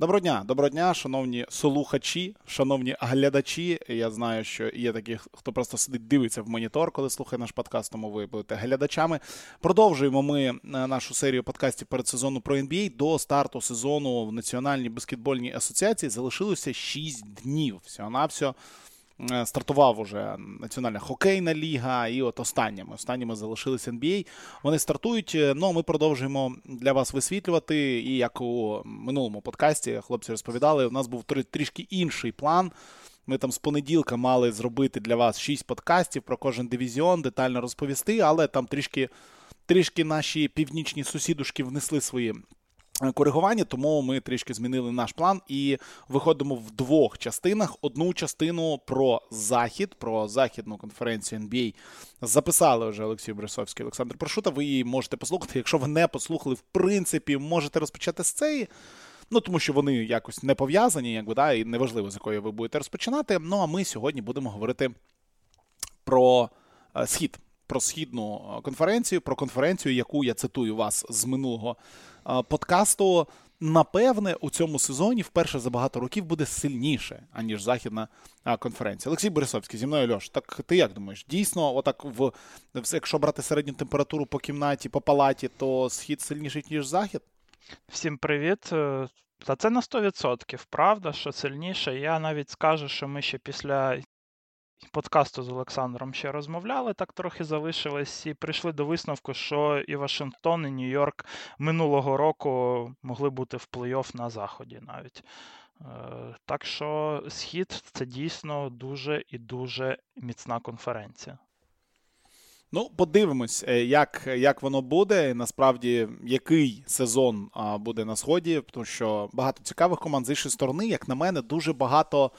Доброго дня, доброго дня, шановні слухачі, шановні глядачі. Я знаю, що є такі, хто просто сидить, дивиться в монітор, коли слухає наш подкаст, тому ви будете глядачами. Продовжуємо ми е, нашу серію подкастів перед сезону про NBA. До старту сезону в Національній баскетбольній асоціації залишилося 6 днів. Всього на всього Е, стартував уже Національна хокейна ліга, і от останніми останніми залишилися NBA. Вони стартують. Е, ну ми продовжуємо для вас висвітлювати. І як у минулому подкасті хлопці розповідали, у нас був трішки інший план. Ми там з понеділка мали зробити для вас шість подкастів про кожен дивізіон, детально розповісти, але там трішки трішки наші північні сусідушки внесли свої Е, коригування, тому ми трішки змінили наш план і виходимо в двох частинах. Одну частину про захід, про західну конференцію NBA записали вже Олексій Брисовський, Олександр Прошута. Ви її можете послухати. Якщо ви не послухали, в принципі, можете розпочати з цієї. Ну, тому що вони якось не пов'язані, якби да, і неважливо, з якої ви будете розпочинати. Ну а ми сьогодні будемо говорити про е, схід, про східну е, конференцію, про конференцію, яку я цитую вас з минулого подкасту, напевне, у цьому сезоні вперше за багато років буде сильніше, аніж західна конференція. Олексій Борисовський, зі мною Льош, так ти як думаєш? Дійсно, отак в якщо брати середню температуру по кімнаті, по палаті, то схід сильніший, ніж захід? Всім привіт. Е, та це на 100%, правда, що сильніше. Я навіть скажу, що ми ще після подкасту з Олександром ще розмовляли, так трохи залишилось, і прийшли до висновку, що і Вашингтон, і Нью-Йорк минулого року могли бути в плей-офф на Заході навіть. Е, так що схід це дійсно дуже і дуже міцна конференція. Ну, подивимось, е, як як воно буде. Насправді, який сезон буде на сході, тому що багато цікавих команд з іншої сторони, як на мене, дуже багато.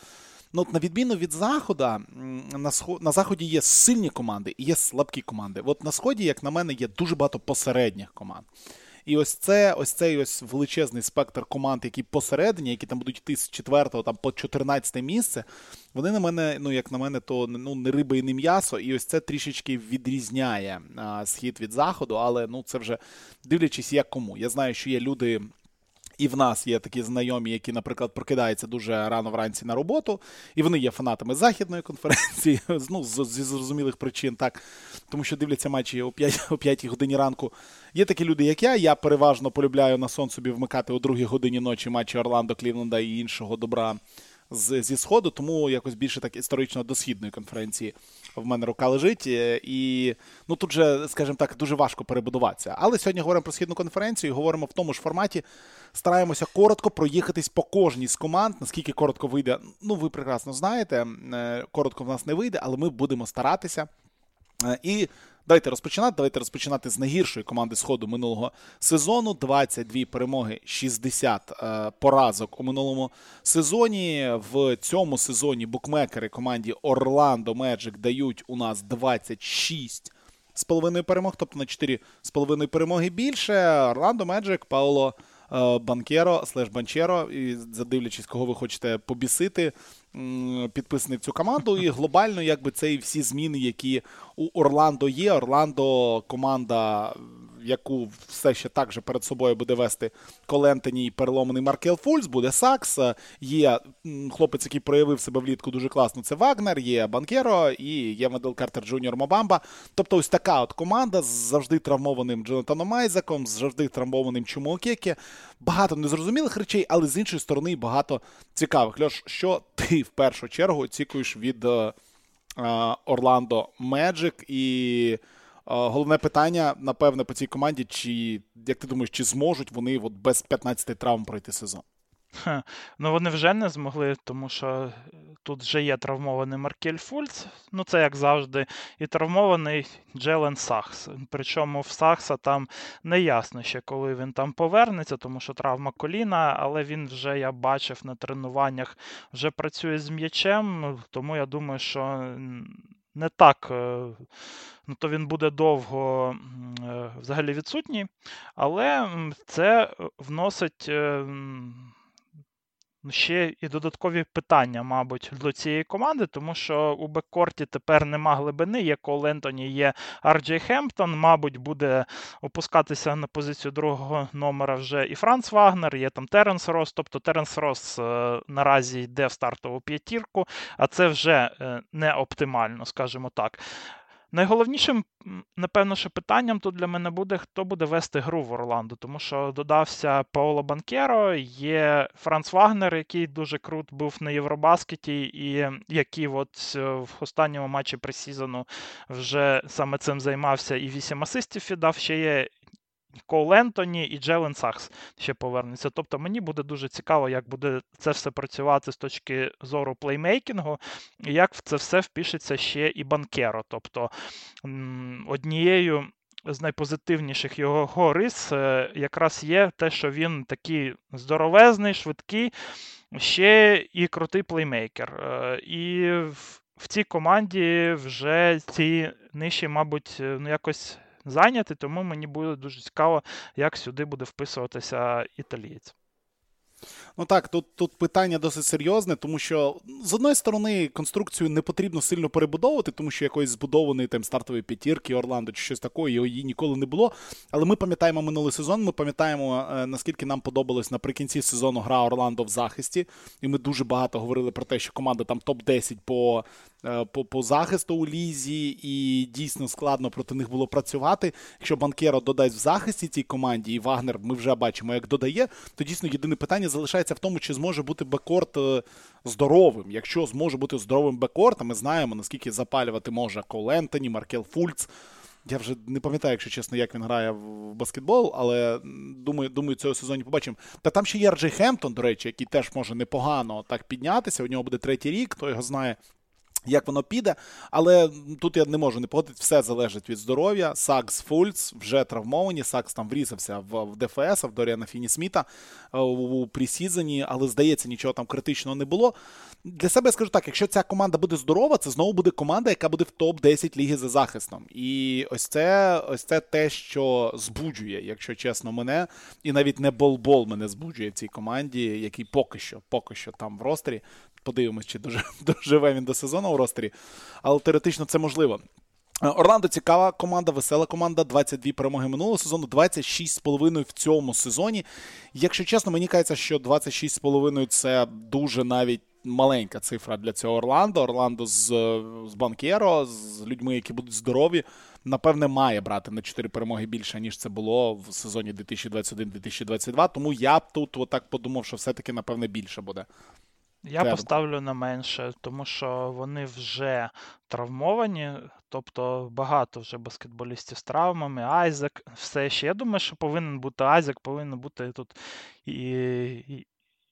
Ну, на відміну від заходу, на на заході є сильні команди і є слабкі команди. От на сході, як на мене, є дуже багато посередніх команд. І ось це ось цей ось величезний спектр команд, які посередині, які там будуть йти з 4 там, по 14 місце. Вони на мене, ну як на мене, то ну не риба і не м'ясо. І ось це трішечки відрізняє а, схід від заходу, але ну це вже дивлячись, як кому. Я знаю, що є люди і в нас є такі знайомі, які, наприклад, прокидаються дуже рано вранці на роботу, і вони є фанатами західної конференції, ну, зі зрозумілих причин, так, тому що дивляться матчі о 5 о 5 годині ранку. Є такі люди, як я. Я переважно полюбляю на сон собі вмикати о 2 годині ночі матчі Орландо, Клівленда і іншого добра з, зі сходу, тому якось більше так історично до східної конференції в мене рука лежить. Е, і ну тут же, скажімо так, дуже важко перебудуватися. Але сьогодні говоримо про східну конференцію і говоримо в тому ж форматі. Стараємося коротко проїхатись по кожній з команд. Наскільки коротко вийде, ну ви прекрасно знаєте. Е, коротко в нас не вийде, але ми будемо старатися. Е, і Давайте розпочинати. Давайте розпочинати з найгіршої команди Сходу минулого сезону. 22 перемоги, 60 е, поразок у минулому сезоні. В цьому сезоні букмекери команді Орландо Меджик дають у нас 26 з половиною перемог, тобто на 4 з половиною перемоги більше. Орландо Меджик, Пауло Банкеро, слеш Банчеро, і задивлячись, кого ви хочете побісити підписаний в цю команду. І глобально, якби це і всі зміни, які у Орландо є. Орландо команда яку все ще так же перед собою буде вести Колентені і переломаний Маркел Фульс, буде Сакс. Є хлопець, який проявив себе влітку дуже класно. Це Вагнер, є Банкеро і є Медел Картер Джуніор Мобамба. Тобто, ось така от команда з завжди травмованим Джонатаном Айзаком, з завжди травмованим Чумоокеке. Багато незрозумілих речей, але з іншої сторони багато цікавих. Льош, що ти в першу чергу очікуєш від е, Орландо Меджик і. Головне питання, напевне, по цій команді, чи як ти думаєш, чи зможуть вони от без 15 травм пройти сезон? Ха, ну вони вже не змогли, тому що тут вже є травмований Маркель Фульц, ну це як завжди, і травмований Джелен Сахс. Причому в Сахса там не ясно ще, коли він там повернеться, тому що травма коліна, але він вже, я бачив, на тренуваннях вже працює з м'ячем, тому я думаю, що не так, е, ну то він буде довго е, взагалі відсутній, але це вносить. Ну, ще і додаткові питання, мабуть, до цієї команди, тому що у backcourt і тепер нема глибини, є Кол Ентоні, є Арджей Хемптон, мабуть, буде опускатися на позицію другого номера вже і Франц Вагнер, є там Теренс Рос. Тобто Теренс Рос е, наразі йде в стартову п'ятірку, а це вже е, не оптимально, скажімо так. Найголовнішим, напевно, що питанням тут для мене буде, хто буде вести гру в Орландо, тому що додався Паоло Банкеро, є Франц Вагнер, який дуже крут був на Євробаскеті, і який от е, в останньому матчі preseason у вже саме цим займався і 8 асистів віддав. Ще є Кол Ентоні і Джелен Саггс ще повернуться. Тобто мені буде дуже цікаво, як буде це все працювати з точки зору плеймейкінгу, і як в це все впишеться ще і Банкеро. Тобто однією з найпозитивніших його рис е, якраз є те, що він такий здоровезний, швидкий, ще і крутий плеймейкер. Е, і в цій команді вже ці ниші, мабуть, е, ну якось зайнятий, тому мені буде дуже цікаво, як сюди буде вписуватися італієць. Ну так, тут тут питання досить серйозне, тому що з одної сторони конструкцію не потрібно сильно перебудовувати, тому що якоїсь збудованої там стартової п'ятірки Орландо чи щось такої, її ніколи не було. Але ми пам'ятаємо минулий сезон. Ми пам'ятаємо, е, наскільки нам подобалось наприкінці сезону гра Орландо в захисті. І ми дуже багато говорили про те, що команда там топ-10 по Е, по по захисту у лізі, і дійсно складно проти них було працювати. Якщо Банкеро додасть в захисті цій команді, і Вагнер ми вже бачимо, як додає, то дійсно єдине питання залишається в тому, чи зможе бути backcourt е, здоровим. Якщо зможе бути здоровим backcourt, а ми знаємо, наскільки запалювати може Кол Ентоні, Маркел Фульц. Я вже не пам'ятаю, якщо чесно, як він грає в баскетбол, але думаю, думаю, цього сезоні побачимо. Та там ще є Арджей Хемптон, до речі, який теж може непогано так піднятися. У нього буде третій рік, хто його знає. Як воно піде, але тут я не можу не погодити, все залежить від здоров'я. Сакс Фульц вже травмовані. Сакс там врізався в, в ДФС, в Доріана Фіні Сміта е, у, пресізоні, але здається, нічого там критичного не було. Для себе я скажу так: якщо ця команда буде здорова, це знову буде команда, яка буде в топ-10 ліги за захистом. І ось це ось це те, що збуджує, якщо чесно, мене. І навіть не болбол мене збуджує в цій команді, який поки що, поки що там в ростері. Подивимось, чи доживе він до сезону у ростері. Але теоретично це можливо. Е, Орландо цікава команда, весела команда. 22 перемоги минулого сезону, 26,5 в цьому сезоні. Якщо чесно, мені кажеться, що 26,5 це дуже навіть маленька цифра для цього Орландо. Орландо з з Банкєро, з людьми, які будуть здорові, напевне, має брати на 4 перемоги більше, ніж це було в сезоні 2021-2022. Тому я б тут отак подумав, що все-таки, напевне, більше буде. Я Треба. поставлю на менше, тому що вони вже травмовані, тобто багато вже баскетболістів з травмами. Айзек, все ще. Я думаю, що повинен бути Айзек, повинен бути тут і, і,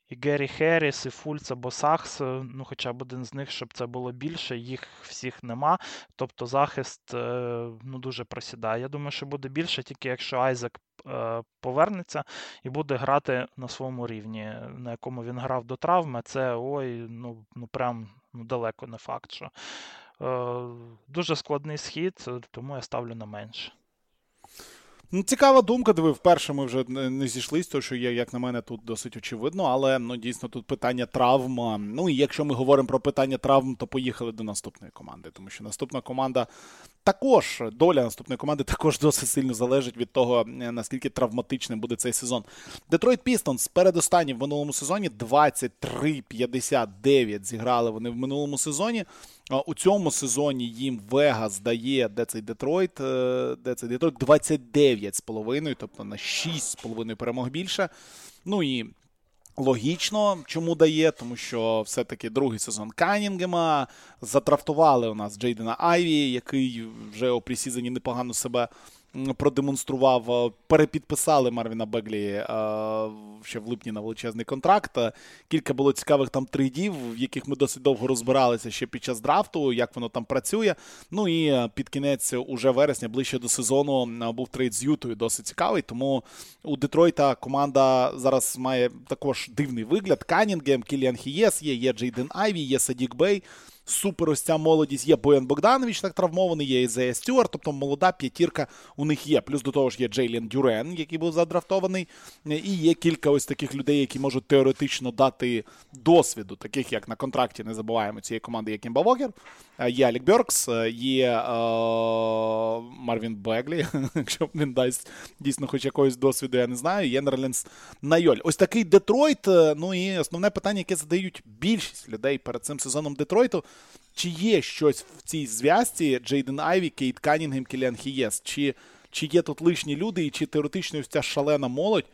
і Геррі Херріс, і Фульц або Сахс, ну хоча б один з них, щоб це було більше, їх всіх нема. Тобто захист е, ну, дуже просідає. Я думаю, що буде більше, тільки якщо Айзек е, повернеться і буде грати на своєму рівні, на якому він грав до травми, це ой, ну ну прям ну, далеко не факт. що е, Дуже складний схід, тому я ставлю на менше. Ну, Цікава думка, диви, вперше ми вже не зійшлися, тому що є, як на мене, тут досить очевидно, але ну, дійсно тут питання травм. Ну і якщо ми говоримо про питання травм, то поїхали до наступної команди, тому що наступна команда також, доля наступної команди також досить сильно залежить від того, е, наскільки травматичним буде цей сезон. Детройт Пістонс передостанні в минулому сезоні 23-59 зіграли вони в минулому сезоні. У цьому сезоні їм Вегас дає, де цей Детройт, е, де цей Детройт 29,5, тобто на 6,5 перемог більше. Ну і логічно, чому дає, тому що все-таки другий сезон Канінгема. Задрафтували у нас Джейдена Айві, який вже у preseason і непогано себе продемонстрував. Е, перепідписали Марвіна Беглі е, ще в липні на величезний контракт. Кілька було цікавих там трейдів, в яких ми досить довго розбиралися ще під час драфту, як воно там працює. Ну і е, під кінець уже вересня, ближче до сезону, був трейд з Ютою досить цікавий. Тому у Детройта команда зараз має також дивний вигляд. Канінгем, Кіліан Хейс є, є Джейден Айві, є Садік Бей. Супер ось ця молодість. Є Боян Богданович, так травмований, є Ізея Стюарт, тобто молода п'ятірка у них є. Плюс до того ж є Джейлен Дюрен, який був задрафтований, і є кілька ось таких людей, які можуть теоретично дати досвіду, таких як на контракті, не забуваємо цієї команди, є Кімба Вокер, є Алек Бьоркс, є е, Марвін Беглі, якщо він дасть дійсно хоч якогось досвіду, я не знаю. Є Нерленс Ноель. Ось такий Детройт. Е, ну і основне питання, яке задають більшість людей перед цим сезоном Детройту. Чи є щось в цій зв'язці Джейден Айві, Кейт Канінгем, Кіліан Хейс? Чи чи є тут лишні люди, і чи теоретично ця шалена молодь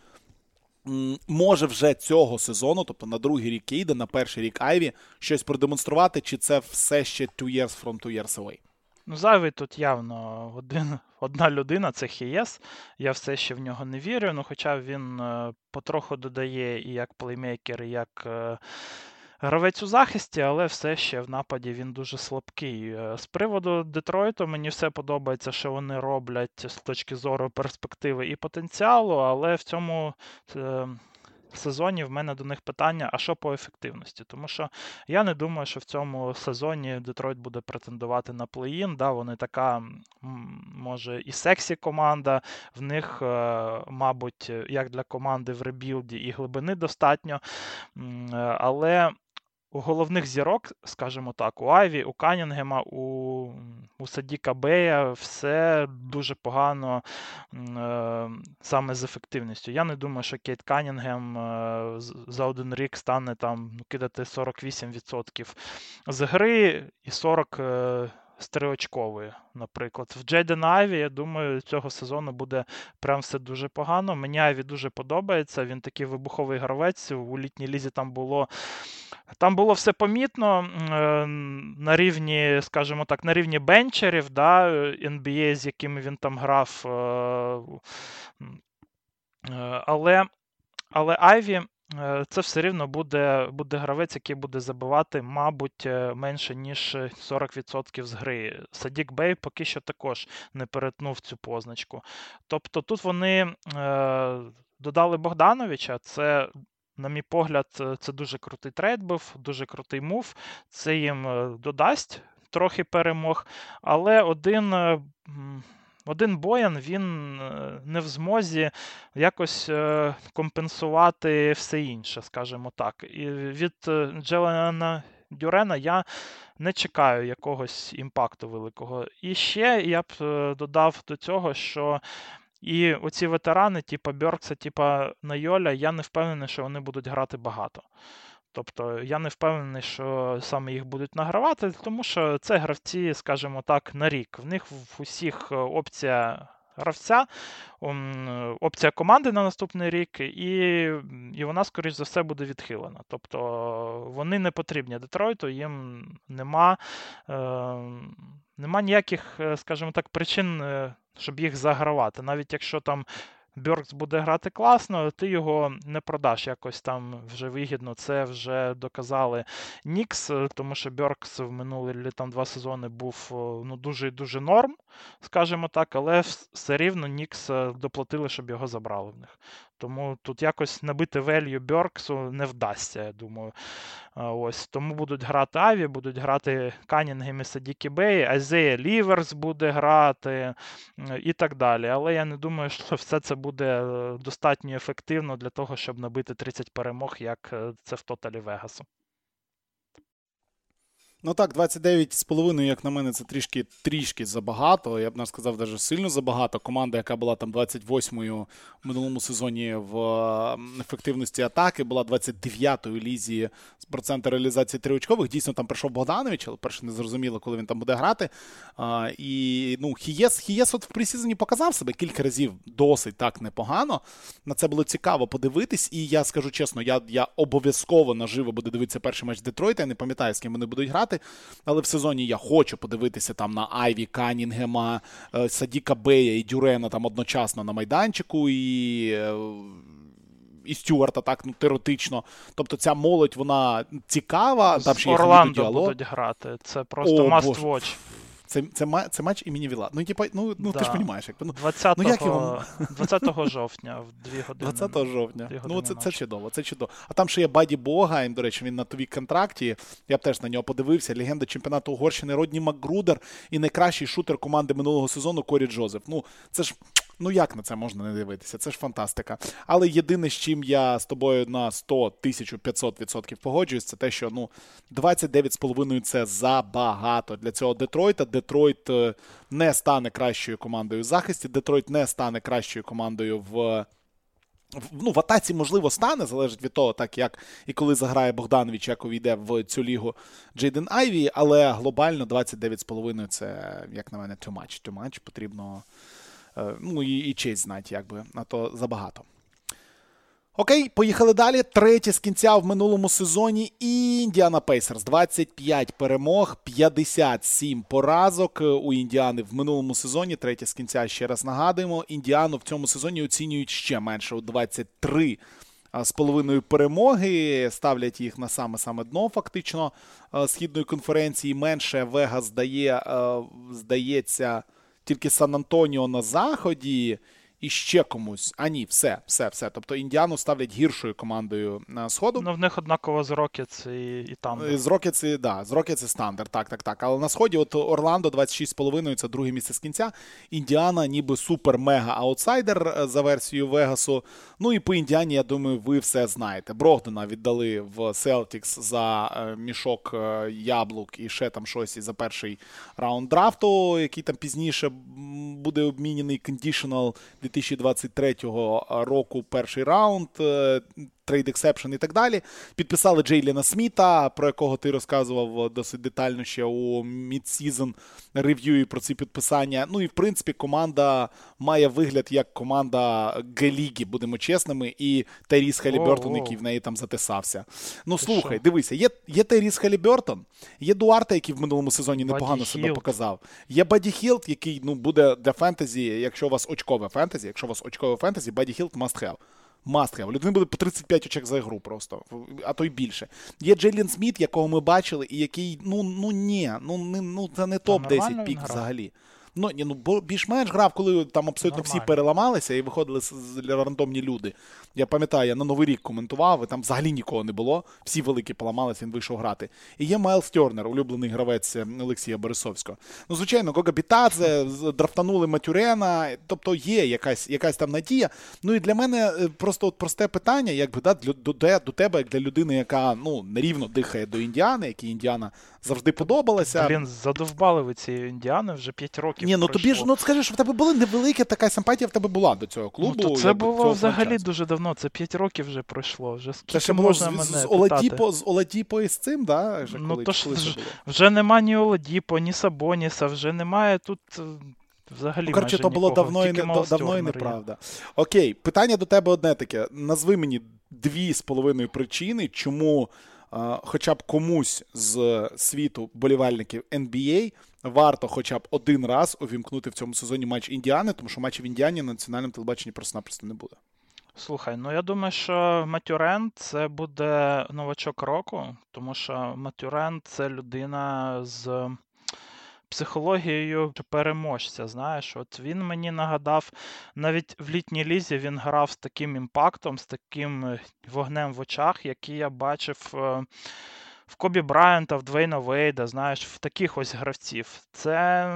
може вже цього сезону, тобто на другий рік Кейда, на перший рік Айві, щось продемонструвати, чи це все ще two years from two years away? Ну, зайвий тут явно один, одна людина це Хейс. Я все ще в нього не вірю. Ну, хоча він е, потроху додає і як плеймейкер, і як е, гравець у захисті, але все ще в нападі він дуже слабкий. Е, з приводу Детройту мені все подобається, що вони роблять з точки зору перспективи і потенціалу, але в цьому сезоні в мене до них питання: а що по ефективності? Тому що я не думаю, що в цьому сезоні Детройт буде претендувати на плей-ін. Да, Вони така, може, і сексі команда. В них, е, мабуть, як для команди в ребілді, і глибини достатньо. Е, але у головних зірок, скажімо так, у Айві, у Канінгема, у у Садіка Бея все дуже погано е, саме з ефективністю. Я не думаю, що Кейд Канінгем е, за один рік стане там ну, кидати 48% з гри і 40%. Е, з наприклад. В Джейдена Айві, я думаю, цього сезону буде прям все дуже погано. Мені Айві дуже подобається. Він такий вибуховий гравець. У літній лізі там було там було все помітно е, на рівні, скажімо так, на рівні бенчерів, да, NBA, з якими він там грав. Е, е, але але Айві це все рівно буде буде гравець, який буде забивати, мабуть, менше, ніж 40% з гри. Садік Бей поки що також не перетнув цю позначку. Тобто тут вони додали Богдановича, це на мій погляд, е, це дуже крутий трейд був, дуже крутий мув. Це їм е, додасть трохи перемог, але один. Е, один Боян він не в змозі якось компенсувати все інше, скажімо так. І від Джелена Дюрена я не чекаю якогось імпакту великого. І ще я б додав до цього, що і оці ветерани, типа Бьоркса, типа Найоля, я не впевнений, що вони будуть грати багато. Тобто я не впевнений, що саме їх будуть награвати, тому що це гравці, скажімо так, на рік. В них в усіх е, опція гравця, опція команди на наступний рік, і і вона, скоріш за все, буде відхилена. Тобто вони не потрібні Детройту, їм нема, е, нема ніяких, е, скажімо так, причин щоб їх загравати. Навіть якщо там Бьоркс буде грати класно, ти його не продаш якось там вже вигідно. Це вже доказали Нікс, тому що Бьоркс в минулі там два сезони був ну, дуже дуже норм, скажімо так, але все рівно Нікс е, доплатили, щоб його забрали в них. Тому тут якось набити велью Бьорксу не вдасться, я думаю. Ось Тому будуть грати Аві, будуть грати Канінгем і Садікі Бей, Азея Ліверс буде грати і так далі. Але я не думаю, що все це буде е, достатньо ефективно для того, щоб набити 30 перемог, як е, це в Тоталі Вегасу. Ну так, 29,5, як на мене, це трішки трішки забагато. Я б не сказав, навіть сильно забагато. Команда, яка була там 28-ю в минулому сезоні в ефективності атаки, була 29-ю лізі з проценту реалізації триочкових. Дійсно, там прийшов Богданович, але перше не зрозуміло, коли він там буде грати. А, І ну, Хієс, Хієс от в пресізоні показав себе кілька разів досить так непогано. На це було цікаво подивитись. І я скажу чесно, я я обов'язково наживо буду дивитися перший матч Детройта. Я не пам'ятаю, з ким вони будуть грати. Але в сезоні я хочу подивитися там на Айві Канінгема, е, Садіка Бея і Дюрена там одночасно на майданчику. і... Е, і Стюарта так ну, теоретично. Тобто ця молодь, вона цікава. Там ще Орландо будуть грати. Це просто О, must watch. Це це, це матч імені Віла. Ну, типу, ну, ну да. ти ж розумієш, як ну, 20 ну, як його... 20 жовтня в 2 години. 20 жовтня. Ну, це це чудово, це чудово. А там ще є Баді Бога, до речі, він на тобі контракті. Я б теж на нього подивився. Легенда чемпіонату Угорщини Родні Макгрудер і найкращий шутер команди минулого сезону Корі Джозеф. Ну, це ж. Ну, як на це можна не дивитися? Це ж фантастика. Але єдине, з чим я з тобою на 100 1500% погоджуюсь, це те, що ну 29,5 це забагато для цього Детройта. Детройт е, не стане кращою командою в захисті. Детройт не стане кращою командою в. Ну, в атаці, можливо, стане, залежить від того, так як і коли заграє Богданович, як увійде в цю лігу Джейден Айві, але глобально 29,5 це, як на мене, too much. Too much. Потрібно ну і і честь знати, якби, а то забагато. Окей, поїхали далі. Третє з кінця в минулому сезоні. Індіана Пейсерс. 25 перемог, 57 поразок у Індіани в минулому сезоні. Третє з кінця ще раз нагадуємо. Індіану в цьому сезоні оцінюють ще менше у 23 з половиною перемоги. Ставлять їх на саме-саме дно, фактично, східної конференції. Менше Вега здає, здається тільки Сан Антоніо на заході і ще комусь. А ні, все, все, все. Тобто Індіану ставлять гіршою командою на сходу. Ну, в них однаково з Рокетс і, і там. З Рокетс, да, з Рокетс і Сан Антоніо, так, так, так. Але на сході, от Орландо 26,5 це друге місце з кінця. Індіана, ніби супер-мега-аутсайдер за версією Вегасу. Ну і по Індіані, я думаю, ви все знаєте. Брогдена віддали в Селтікс за е, мішок е, яблук і ще там щось і за перший раунд драфту, який там пізніше буде обмінений conditional 2023 року перший раунд trade exception і так далі. Підписали Джейліна Сміта, про якого ти розказував досить детально ще у midseason review про ці підписання. Ну і в принципі команда має вигляд як команда Г-ліги, будемо чесними, і Тайріз Халібертон, який в неї там затисався. Ну слухай, дивися, є є Тайріз Халібертон, є Дуарте, який в минулому сезоні непогано себе показав. Є Баді Хілд, який ну буде для фентезі, якщо у вас очкове фентезі, якщо у вас очкове фентезі, Баді Хілд must have, have. Людини буде по 35 очок за гру просто, а то й більше. Є Джейлін Сміт, якого ми бачили, і який, ну ну ні, ну не ну це не топ-10 пік взагалі. Ну, ні, ну більш-менш грав, коли там абсолютно Нормально. всі переламалися і виходили з, з рандомні люди. Я пам'ятаю, я на Новий рік коментував, і там взагалі нікого не було. Всі великі поламалися, він вийшов грати. І є Майлз Тернер, улюблений гравець е, Олексія Борисовського. Ну, звичайно, Гога Бітадзе, драфтанули Матюрена, тобто є якась якась там надія. Ну і для мене е, просто от просте питання, якби да, до, до, до тебе, як для людини, яка ну, нерівно дихає до Індіани, якій Індіана завжди подобалася. Блін, задовбали ви цієї Індіани вже 5 років. Ні, ну пройшло. тобі ж ну скажи, що в тебе була невелика така симпатія в тебе була до цього клубу. Ну, то Це було взагалі дуже давно. Це 5 років вже пройшло. Вже скільки Це ще було можна з, мене з Оладіпо, з Оладіпо і з цим, да? Вже, ну, коли, то ж, вже, вже нема ні Оладіпо, ні Сабоніса, вже немає тут. Е, взагалі, ну, коротше, то було нікого, давно і не, давно і неправда. Окей, питання до тебе одне таке. Назви мені дві з половиною причини, чому хоча б комусь з світу болівальників NBA варто хоча б один раз увімкнути в цьому сезоні матч Індіани, тому що матчів Індіані на національному телебаченні просто-напросто не буде. Слухай, ну я думаю, що Матюрен це буде новачок року, тому що Матюрен це людина з психологією переможця. Знаєш, от він мені нагадав, навіть в літній лізі він грав з таким імпактом, з таким е, вогнем в очах, який я бачив. В Кобі Брайанта, в Двейна Вейда, знаєш, в таких ось гравців. Це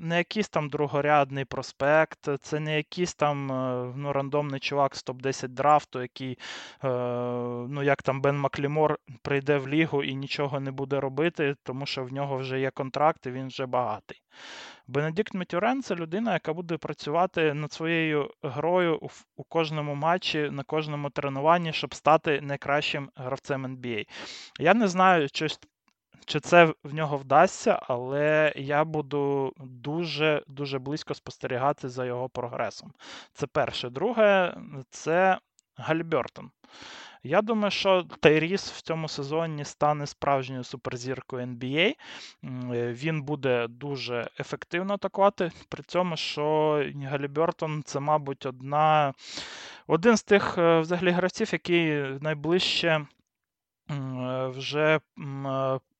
не якийсь там другорядний проспект, це не якийсь там е, ну, рандомний чувак з топ-10 драфту, який, е, ну як там Бен Маклімор прийде в лігу і нічого не буде робити, тому що в нього вже є контракт і він вже багатий. Бенедикт Метюрен це людина, яка буде працювати над своєю грою у кожному матчі, на кожному тренуванні, щоб стати найкращим гравцем NBA. Я не знаю, чи, чи це в нього вдасться, але я буду дуже дуже близько спостерігати за його прогресом. Це перше. Друге, це Гальбертон. Я думаю, що Тайріс в цьому сезоні стане справжньою суперзіркою NBA. Він буде дуже ефективно атакувати. При цьому, що Галібертон це, мабуть, одна, один з тих е, взагалі гравців, який найближче вже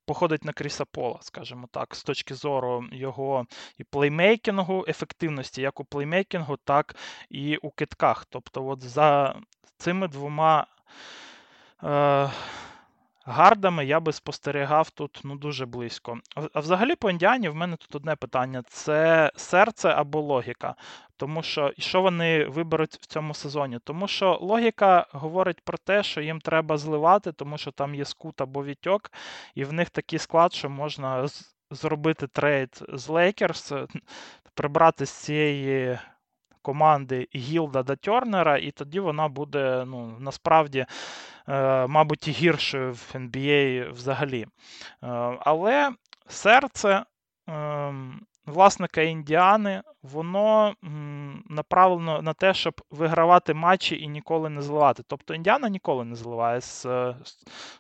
походить на Кріса Пола, скажімо так, з точки зору його і плеймейкінгу, ефективності як у плеймейкінгу, так і у китках. Тобто, от за цими двома. Е, Гардами я би спостерігав тут ну, дуже близько. А взагалі, по індіані в мене тут одне питання: це серце або логіка. Тому що що вони виберуть в цьому сезоні? Тому що логіка говорить про те, що їм треба зливати, тому що там є скут або вітьок, і в них такий склад, що можна зробити трейд з Лейкерс, прибрати з цієї команди Гілда до Тернера, і тоді вона буде ну, насправді, е, мабуть, гіршою в NBA взагалі. Е, але серце. Е, Власника Індіани, воно направлено на те, щоб вигравати матчі і ніколи не зливати. Тобто Індіана ніколи не зливає з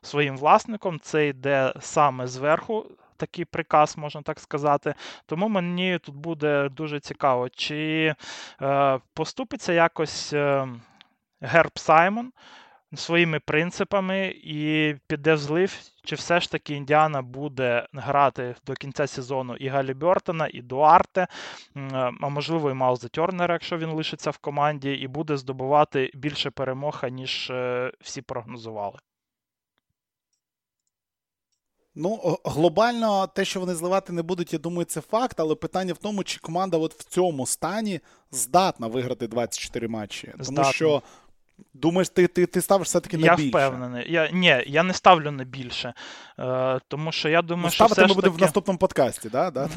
своїм власником. Це йде саме зверху такий приказ, можна так сказати. Тому мені тут буде дуже цікаво, чи е, поступиться якось е, Герб Саймон своїми принципами і піде в злив, чи все ж таки Індіана буде грати до кінця сезону і Галі Бертона, і Дуарте, а можливо, і Мауза Тернера, якщо він лишиться в команді, і буде здобувати більше перемог, ніж е, всі прогнозували. Ну, глобально, те, що вони зливати не будуть, я думаю, це факт, але питання в тому, чи команда от в цьому стані здатна виграти 24 матчі. Здатна. Тому що. Думаєш, ти ти, ти ставиш все-таки на я більше? Я впевнений. Я, Ні, я не ставлю на більше. Е, Тому що я думаю, ну, що. Ставити ми будемо в наступному подкасті, да? да?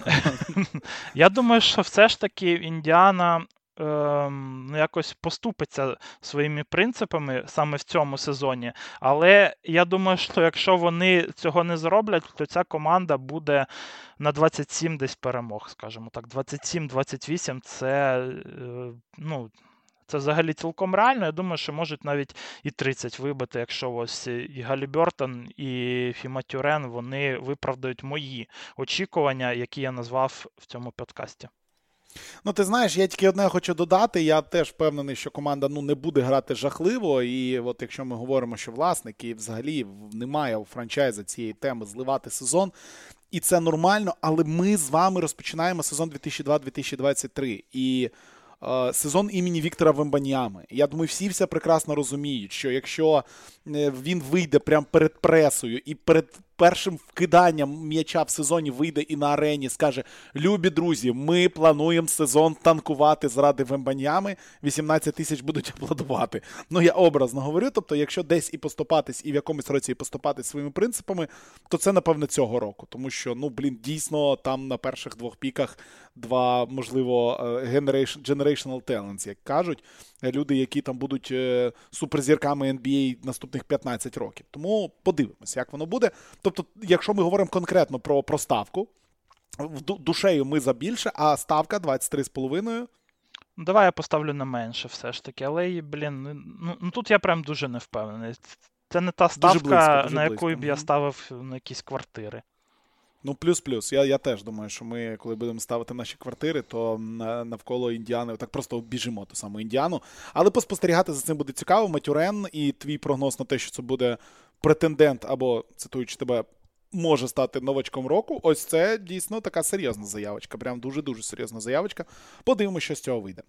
Я думаю, що все ж таки Індіана ну, якось поступиться своїми принципами саме в цьому сезоні. Але я думаю, що якщо вони цього не зроблять, то ця команда буде на 27 десь перемог, скажімо так. 27-28 це е, ну. Це взагалі цілком реально. Я думаю, що можуть навіть і 30 вибити, якщо ось і Галібертон, і Фіма Тюрен вони виправдають мої очікування, які я назвав в цьому подкасті. Ну, ти знаєш, я тільки одне хочу додати. Я теж впевнений, що команда ну, не буде грати жахливо. І от якщо ми говоримо, що власник і взагалі немає у франчайза цієї теми зливати сезон, і це нормально, але ми з вами розпочинаємо сезон 2002-2023. І е, сезон імені Віктора Вембаніами. Я думаю, всі все прекрасно розуміють, що якщо е, він вийде прямо перед пресою і перед першим вкиданням м'яча в сезоні вийде і на арені, скаже: Любі друзі, ми плануємо сезон танкувати заради вембаньями, 18 тисяч будуть аплодувати. Ну, я образно говорю. Тобто, якщо десь і поступатись, і в якомусь році і поступатись своїми принципами, то це, напевне, цього року. Тому що, ну, блін, дійсно, там на перших двох піках два, можливо, е, generational talents, як кажуть люди, які там будуть е, суперзірками NBA наступних 15 років. Тому подивимося, як воно буде. Тобто, якщо ми говоримо конкретно про, про ставку, душею ми за більше, а ставка 23,5. Ну, давай я поставлю на менше все ж таки, але, блін, ну, ну, ну тут я прям дуже не впевнений. Це не та ставка, дуже близько, дуже на яку б я ставив на якісь квартири. Ну, плюс-плюс. Я я теж думаю, що ми, коли будемо ставити наші квартири, то навколо Індіани так просто біжимо ту саму Індіану. Але поспостерігати за цим буде цікаво. Матюрен і твій прогноз на те, що це буде претендент, або, цитуючи тебе, може стати новачком року. Ось це дійсно така серйозна заявочка. Прям дуже-дуже серйозна заявочка. Подивимося, що з цього вийде.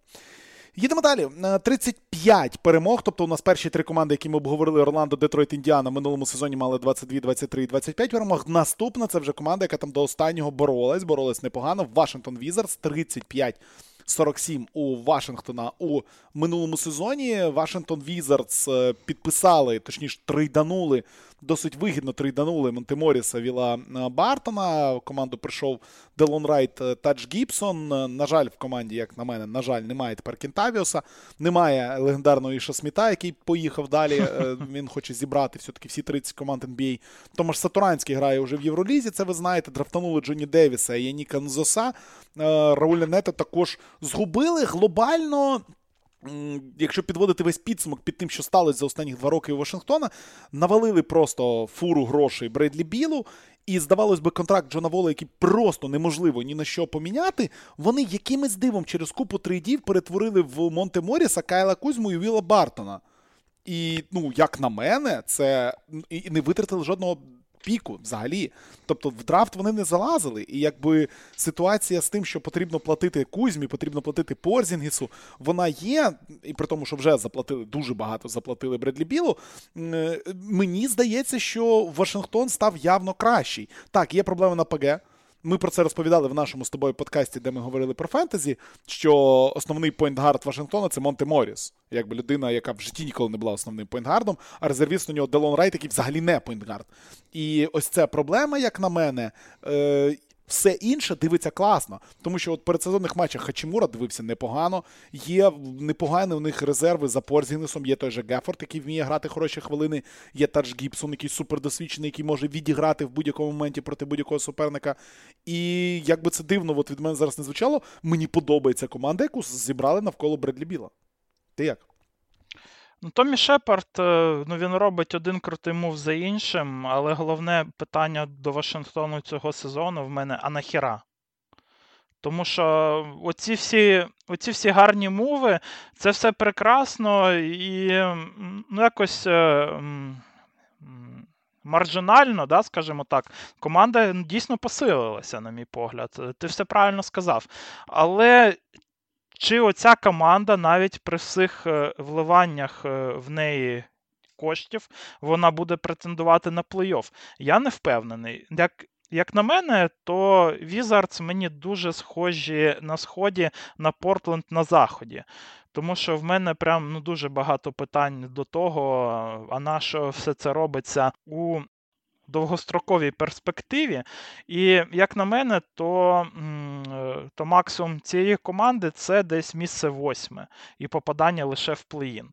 Їдемо далі. 35 е, перемог. Тобто у нас перші три команди, які ми обговорили: Орландо, Детройт, Індіана, в минулому сезоні мали 22, 23 і 25 перемог. Наступна це вже команда, яка там до останнього боролась. Боролась непогано. Вашингтон Візардс 35 47 у Вашингтона у минулому сезоні. Вашингтон Візардс е, підписали, точніше, трейданули, досить вигідно трейданули Монте Моріса, Віла е, Бартона. В команду прийшов Делон Райт е, Тадж Гібсон. На жаль, в команді, як на мене, на жаль, немає тепер Кентавіуса, немає легендарного Іша Сміта, який поїхав далі. Він хоче зібрати все-таки всі 30 команд NBA. Томаш Сатуранський грає вже в Євролізі. Це ви знаєте, драфтанули Джоні Девіса і Яніка Нзосу. Рауля Нета також згубили глобально. Якщо підводити весь підсумок під тим, що сталося за останні два роки у Вашингтона, навалили просто фуру грошей Бредлі Білу, і, здавалось би, контракт Джона Вола, який просто неможливо ні на що поміняти, вони якимось дивом через купу трейдів перетворили в Монте Моріса Кайла Кузьму і Віла Бартона. І, ну, як на мене, це і не витратили жодного піку взагалі. Тобто в драфт вони не залазили. І якби ситуація з тим, що потрібно платити Кузьмі, потрібно платити Порзінгісу, вона є, і при тому, що вже заплатили дуже багато заплатили Бредлі Білу. Е, мені здається, що Вашингтон став явно кращий. Так, є проблеми на ПГ. Ми про це розповідали в нашому з тобою подкасті, де ми говорили про фентезі, що основний point guard Вашингтона це Монте Моріс, якби людина, яка в житті ніколи не була основним point guard'ом, а резервіст у нього Делон Райт, який взагалі не point guard. І ось це проблема, як на мене. Все інше дивиться класно, тому що от передсезонних матчах Хачимура дивився непогано. Є непогані у них резерви за Порзінесом, є той же Гефорд, який вміє грати хороші хвилини. Є Тадж Гібсон, який супердосвідчений, який може відіграти в будь-якому моменті проти будь-якого суперника. І як би це дивно от від мене зараз не звучало, мені подобається команда, яку зібрали навколо Бредлі Біла. Ти як? Ну, Томі Шепард, е, ну він робить один крутий мув за іншим, але головне питання до Вашингтону цього сезону в мене а нахіра? Тому що оці всі оці всі гарні муви, це все прекрасно і ну, якось е, маржинально, да, скажімо так, команда дійсно посилилася, на мій погляд. Ти все правильно сказав. Але чи оця команда навіть при всіх е, вливаннях е, в неї коштів вона буде претендувати на плей-офф? Я не впевнений. Як як на мене, то Wizards мені дуже схожі на сході на Портленд на заході. Тому що в мене прям ну, дуже багато питань до того, а на що все це робиться у довгостроковій перспективі. І, як на мене, то е, то максимум цієї команди це десь місце восьме і попадання лише в плей-ін.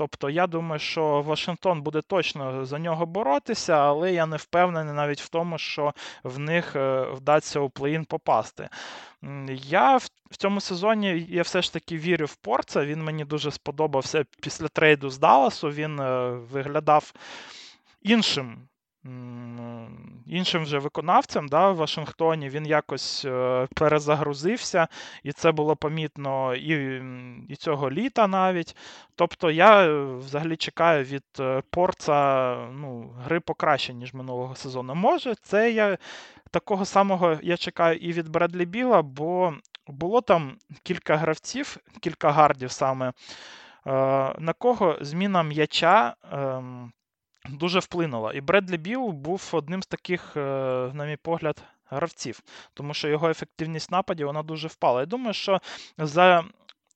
Тобто, я думаю, що Вашингтон буде точно за нього боротися, але я не впевнений навіть в тому, що в них е, вдасться у плей-ін попасти. Я в цьому сезоні я все ж таки вірю в Порца. Він мені дуже сподобався після трейду з Далласу. Він е, виглядав іншим іншим вже виконавцем да, в Вашингтоні він якось е, перезагрузився, і це було помітно і і цього літа навіть. Тобто я е, взагалі чекаю від е, Порца ну, гри покраще, ніж минулого сезону. Може, це я такого самого я чекаю і від Бредлі Біла, бо було там кілька гравців, кілька гардів саме, на кого зміна м'яча. Дуже вплинула. І Бредлі Біл був одним з таких, е, на мій погляд, гравців, тому що його ефективність нападів вона дуже впала. Я думаю, що за.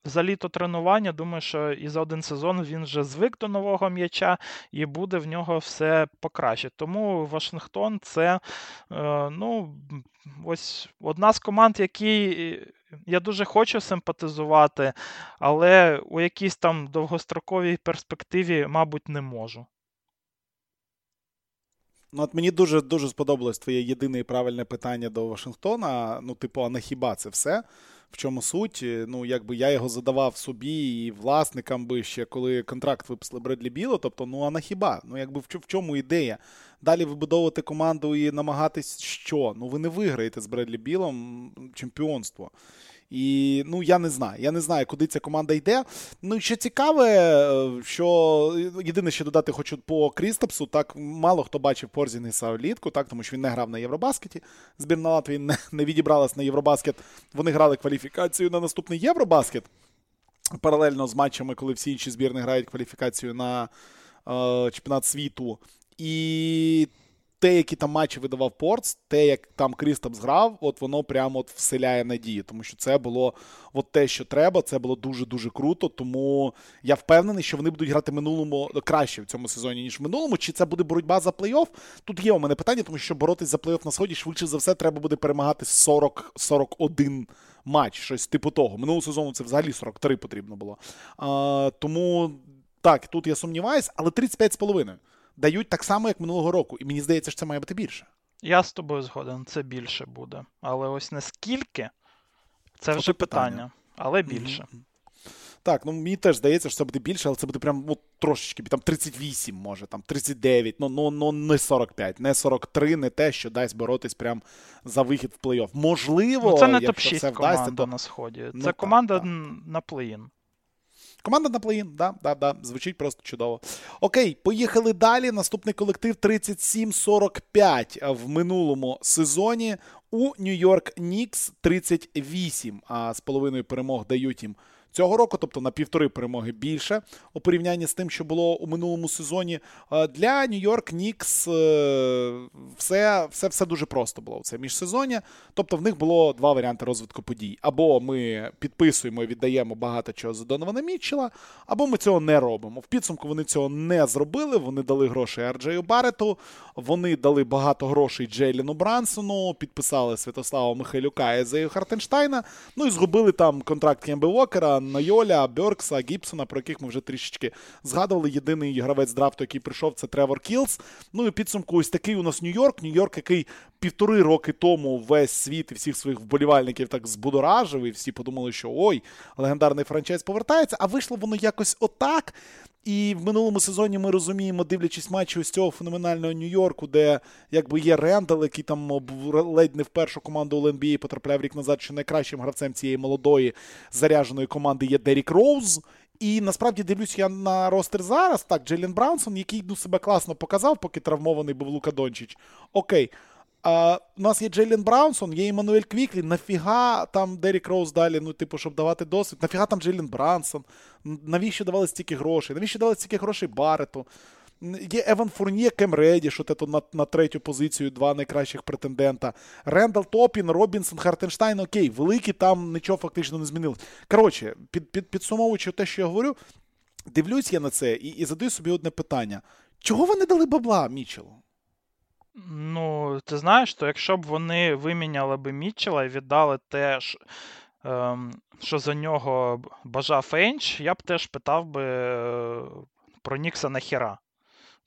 За літо тренування, думаю, що і за один сезон він вже звик до нового м'яча і буде в нього все покраще. Тому Вашингтон це е, ну, ось одна з команд, які я дуже хочу симпатизувати, але у якійсь там довгостроковій перспективі, мабуть, не можу. Ну, от мені дуже дуже сподобалось твоє єдине і правильне питання до Вашингтона. Ну, типу, а на хіба це все? В чому суть? Ну, якби я його задавав собі і власникам би ще, коли контракт виписали Бредлі Біло. Тобто, ну а на хіба? Ну, якби в чому ідея? Далі вибудовувати команду і намагатись що? Ну, ви не виграєте з Бредлі Білом чемпіонство. І ну я не знаю. Я не знаю, куди ця команда йде. Ну, що цікаве, е, що єдине, що додати хочу по Крістапсу, так мало хто бачив Порзінгіса влітку, так, тому що він не грав на Євробаскеті. Збірна Латвії не, не відібралась на Євробаскет. Вони грали кваліфікацію на наступний Євробаскет. Паралельно з матчами, коли всі інші збірни грають кваліфікацію на е, чемпіонат світу. І те, які там матчі видавав Порзе, те, як там Крістапс грав, от воно прямо от вселяє надії, тому що це було от те, що треба. Це було дуже-дуже круто. Тому я впевнений, що вони будуть грати минулому краще в цьому сезоні, ніж в минулому. Чи це буде боротьба за плей-офф? Тут є у мене питання, тому що боротись за плей-офф на сході швидше за все треба буде перемагати 40-41 матч, щось типу того. Минулого сезону це взагалі 43 потрібно було. А, Тому так, тут я сумніваюся, але 35,5 дають так само, як минулого року. І мені здається, що це має бути більше. Я з тобою згоден, це більше буде. Але ось наскільки це вже питання. питання, але більше. Mm-hmm. Так, ну мені теж здається, що це буде більше, але це буде прям ну, трошечки, там 38, може, там 39, ну ну, ну не 45, не 43, не те, що дасть боротись прям за вихід в плей-офф. Можливо, ну, це не топ-6 команда то... на сході. Це ну, команда так, так. на плей-ін. Команда на плей-ін, да, да, да, звучить просто чудово. Окей, поїхали далі. Наступний колектив 37-45 в минулому сезоні. У Нью-Йорк Нікс 38 а з половиною перемог дають їм цього року, тобто на півтори перемоги більше у порівнянні з тим, що було у минулому сезоні. Для Нью-Йорк Нікс все все, все дуже просто було в це міжсезоння. Тобто в них було два варіанти розвитку подій. Або ми підписуємо і віддаємо багато чого за Донована Мітчела, або ми цього не робимо. В підсумку вони цього не зробили. Вони дали гроші Арджею Барету, вони дали багато грошей Джейліну Брансону, підписали Святослава Михайлюка і Зею Хартенштайна. Ну і зробили там контракт Кембе Вокера. Нойоля, Бьоркса, Гібсона, про яких ми вже трішечки згадували. Єдиний гравець драфту, який прийшов, це Тревор Кілс. Ну і підсумку, ось такий у нас Нью-Йорк. Нью-Йорк, який півтори роки тому весь світ і всіх своїх вболівальників так збудоражив, і всі подумали, що ой, легендарний франчайз повертається. А вийшло воно якось отак. І в минулому сезоні ми розуміємо, дивлячись матчі ось цього феноменального Нью-Йорку, де якби є Рендал, який там ледь не в першу команду ЛНБА потрапляв рік назад, що найкращим гравцем цієї молодої заряженої команди є Дерік Роуз. І насправді дивлюсь я на ростер зараз. Так, Джейлен Брансон, який ну, себе класно показав, поки травмований був Лука Дончич. Окей. А, У нас є Джейлен Брансон, є Іммануель Квіклі. Нафіга там Дерік Роуз далі, ну, типу, щоб давати досвід. Нафіга там Джейлен Брансон? Навіщо давали стільки грошей? Навіщо давали стільки грошей Барету? Є Еван Фурніє, Кем Редіш, що це на на третю позицію два найкращих претендента. Рендал Топін, Робінсон, Хартенштайн. Окей, великі там нічого фактично не змінилось. Коротше, під, під, підсумовуючи те, що я говорю, дивлюсь я на це і, і задаю собі одне питання: чого вони дали бабла Мічелу? Ну, ти знаєш, то якщо б вони виміняли би Мітчела і віддали теж, ем, що за нього бажав Енч, я б теж питав би е, про Нікса нахіра.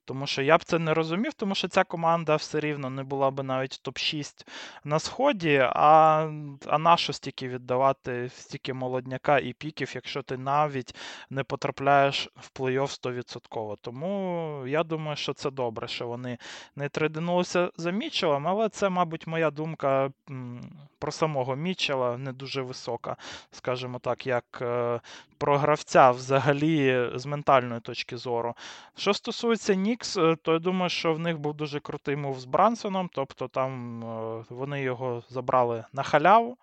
Тому що я б це не розумів, тому що ця команда все рівно не була б навіть топ-6 на сході, а а нащо стільки віддавати стільки молодняка і піків, якщо ти навіть не потрапляєш в плей-офф 100%. Тому я думаю, що це добре, що вони не трейдинулися за Мічелом, але це, мабуть, моя думка про самого Мічела не дуже висока, скажімо так, як е, про гравця взагалі з ментальної точки зору. Що стосується Нікс, е, то я думаю, що в них був дуже крутий мув з Брансоном, тобто там е, вони його забрали на халяву.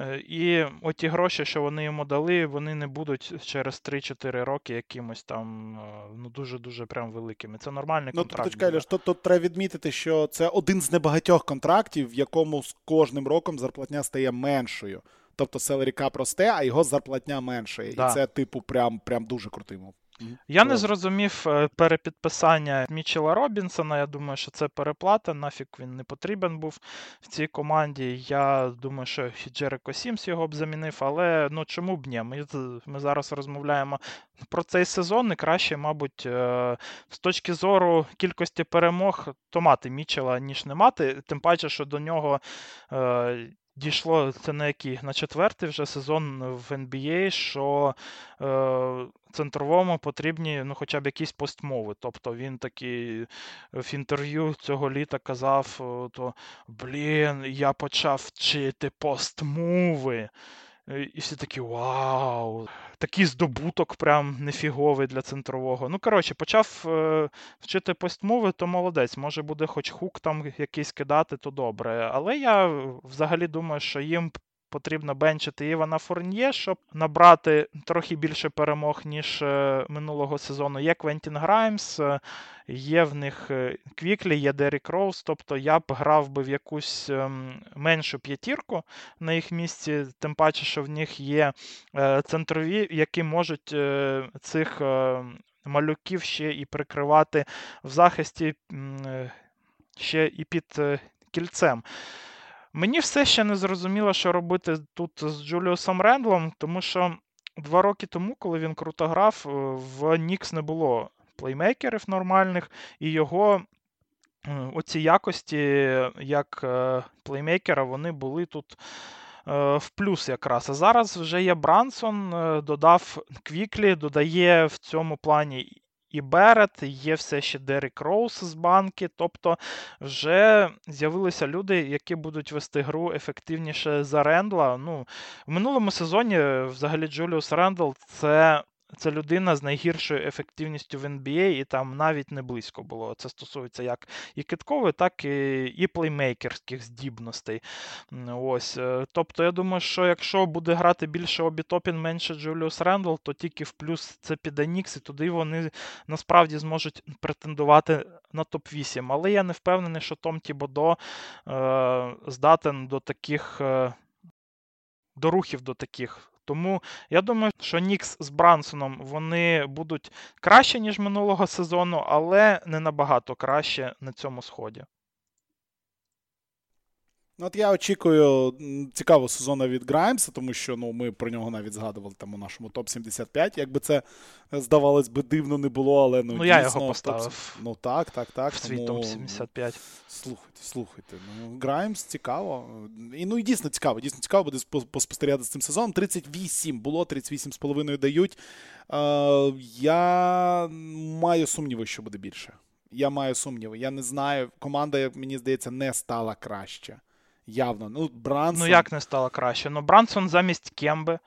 Е, і оті гроші, що вони йому дали, вони не будуть через 3-4 роки якимось там ну дуже-дуже прям великими. Це нормальний ну, контракт. Ну, Леш, тут, тут треба відмітити, що це один з небагатьох контрактів, в якому з кожним роком зарплатня стає меншою. Тобто селері кап росте, а його зарплатня менше. Да. І це, типу, прям прям дуже крутий мов. Я не зрозумів е, перепідписання Мічела Робінсона. Я думаю, що це переплата. Нафік він не потрібен був в цій команді. Я думаю, що Джереко Сімс його б замінив, але ну чому б ні? Ми ми зараз розмовляємо про цей сезон. І краще, мабуть, е, з точки зору кількості перемог, то мати Мічела, ніж не мати. Тим паче, що до нього е, дійшло це на який? На четвертий вже сезон в NBA, що е, центровому потрібні ну, хоча б якісь постмови. Тобто він такий в інтерв'ю цього літа казав: то блін, я почав вчити постмови. І всі такі вау! Такий здобуток прям нефіговий для центрового. Ну, коротше, почав е, вчити постмови, то молодець. Може буде хоч хук там якийсь кидати, то добре. Але я взагалі думаю, що їм потрібно бенчити Евана Фурньє, щоб набрати трохи більше перемог, ніж е, минулого сезону. Є Квентін Граймс, е, є в них е, Квіклі, є Дерік Роуз. Тобто я б грав би в якусь ем, меншу п'ятірку на їх місці, тим паче, що в них є центрові, які можуть цих малюків ще і прикривати в захисті ще і під кільцем. Мені все ще не зрозуміло, що робити тут з Джуліусом Рендлом, тому що два роки тому, коли він круто грав, е, в Нікс не було плеймейкерів нормальних, і його е, оці якості як е, плеймейкера вони були тут. В плюс якраз. А зараз вже є Брансон, додав Квіклі, додає в цьому плані і Берет, є все ще Дерек Роуз з бенки. Тобто вже з'явилися люди, які будуть вести гру ефективніше за Рендла. Ну, В минулому сезоні взагалі Джуліус Рендл це це людина з найгіршою ефективністю в NBA, і там навіть не близько було. Це стосується як і кидкової, так і і плеймейкерських здібностей. Ось. Е, тобто, я думаю, що якщо буде грати більше Обі Топін, менше Джуліус Рендл, то тільки в плюс це піде Нікс, і туди вони насправді зможуть претендувати на топ-8. Але я не впевнений, що Том Тібодо е, здатен до таких. Е, до рухів до таких. Тому я думаю, що Нікс з Брансоном вони будуть краще, ніж минулого сезону, але не набагато краще на цьому сході. Ну, От я очікую цікавого сезону від Граймса, тому що ну, ми про нього навіть згадували там у нашому топ-75. Якби це здавалось би дивно не було, але ну, ну я його поставив. Топ... Ну так, так, так. В свій топ-75. Слухайте, слухайте. Ну, Граймс цікаво. І ну і дійсно цікаво. Дійсно цікаво буде поспостерігати з цим сезоном. 38 було, 38,5 дають. Е, Я маю сумніви, що буде більше. Я маю сумніви. Я не знаю. Команда, мені здається, не стала краще явно. Ну, Брансон... Ну, як не стало краще? Ну, Брансон замість Кемби.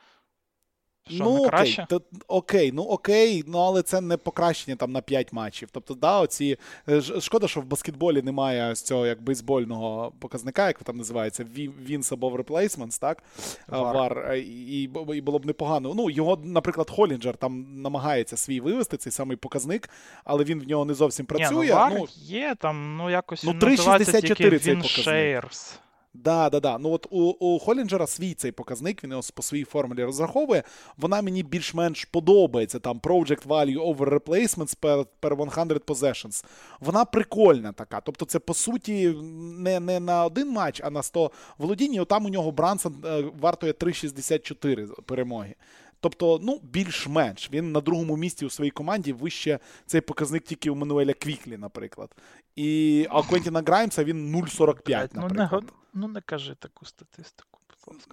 Що, ну, не краще? Окей, то, окей, ну окей, ну але це не покращення там на 5 матчів. Тобто, да, оці. Е, шкода, що в баскетболі немає з цього як бейсбольного показника, як там називається, Wins above replacements, так? Вар. Вар. Е, і, і було б непогано. Ну, його, наприклад, Холінджер там намагається свій вивести, цей самий показник, але він в нього не зовсім працює. Ні, ну, Вар ну, є, там, ну якось. Ну, 3,64 цей показник. Да, да, да. Ну от у у Холінджера свій цей показник, він його по своїй формулі розраховує. Вона мені більш-менш подобається. Там Projected Value over Replacements per, per 100 possessions. Вона прикольна така. Тобто, це по суті не не на один матч, а на 100 володінь. І там у нього Брансон е, вартує 3,64 перемоги. Тобто, ну, більш-менш. Він на другому місці у своїй команді вище цей показник тільки у Іммануеля Квіклі, наприклад. І а Квентіна Граймса він 0,45, ну, наприклад. Ну, Ну, не кажи таку статистику.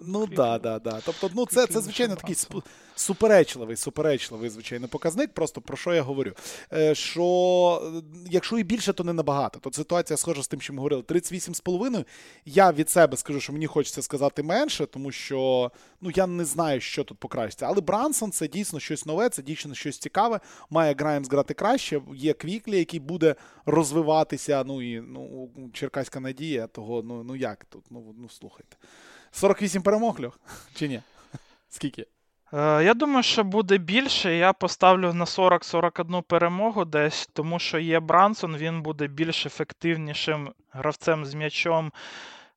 Ну так, да, да, Тобто, ну це, це звичайно, такий суперечливий, суперечливий, звичайно, показник. Просто про що я говорю? Е, Що якщо і більше, то не набагато. То ситуація схожа з тим, що ми говорили. 38,5. Я від себе скажу, що мені хочеться сказати менше, тому що ну я не знаю, що тут покращиться. Але Брансон це дійсно щось нове, це дійсно щось цікаве. Має Граймс грати краще. Є Квіклі, який буде розвиватися. Ну і ну, Черкаська надія, того ну ну як тут? Ну, ну слухайте. 48 перемог, Льох? Чи ні? Скільки? Е, я думаю, що буде більше. Я поставлю на 40-41 перемогу десь, тому що є Брансон, він буде більш ефективнішим гравцем з м'ячом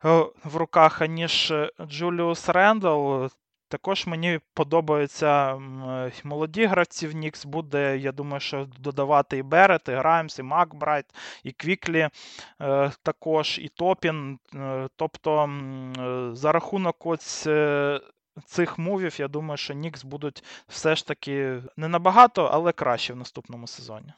е, в руках, аніж Джуліус Рендл. Також мені подобаються молоді гравці в Нікс. Буде, я думаю, що додавати і Берет, і Граймс, і Макбрайт, і Квіклі е, також, і Топін. Е, тобто, за рахунок ось е, цих мувів, я думаю, що Нікс будуть все ж таки не набагато, але краще в наступному сезоні.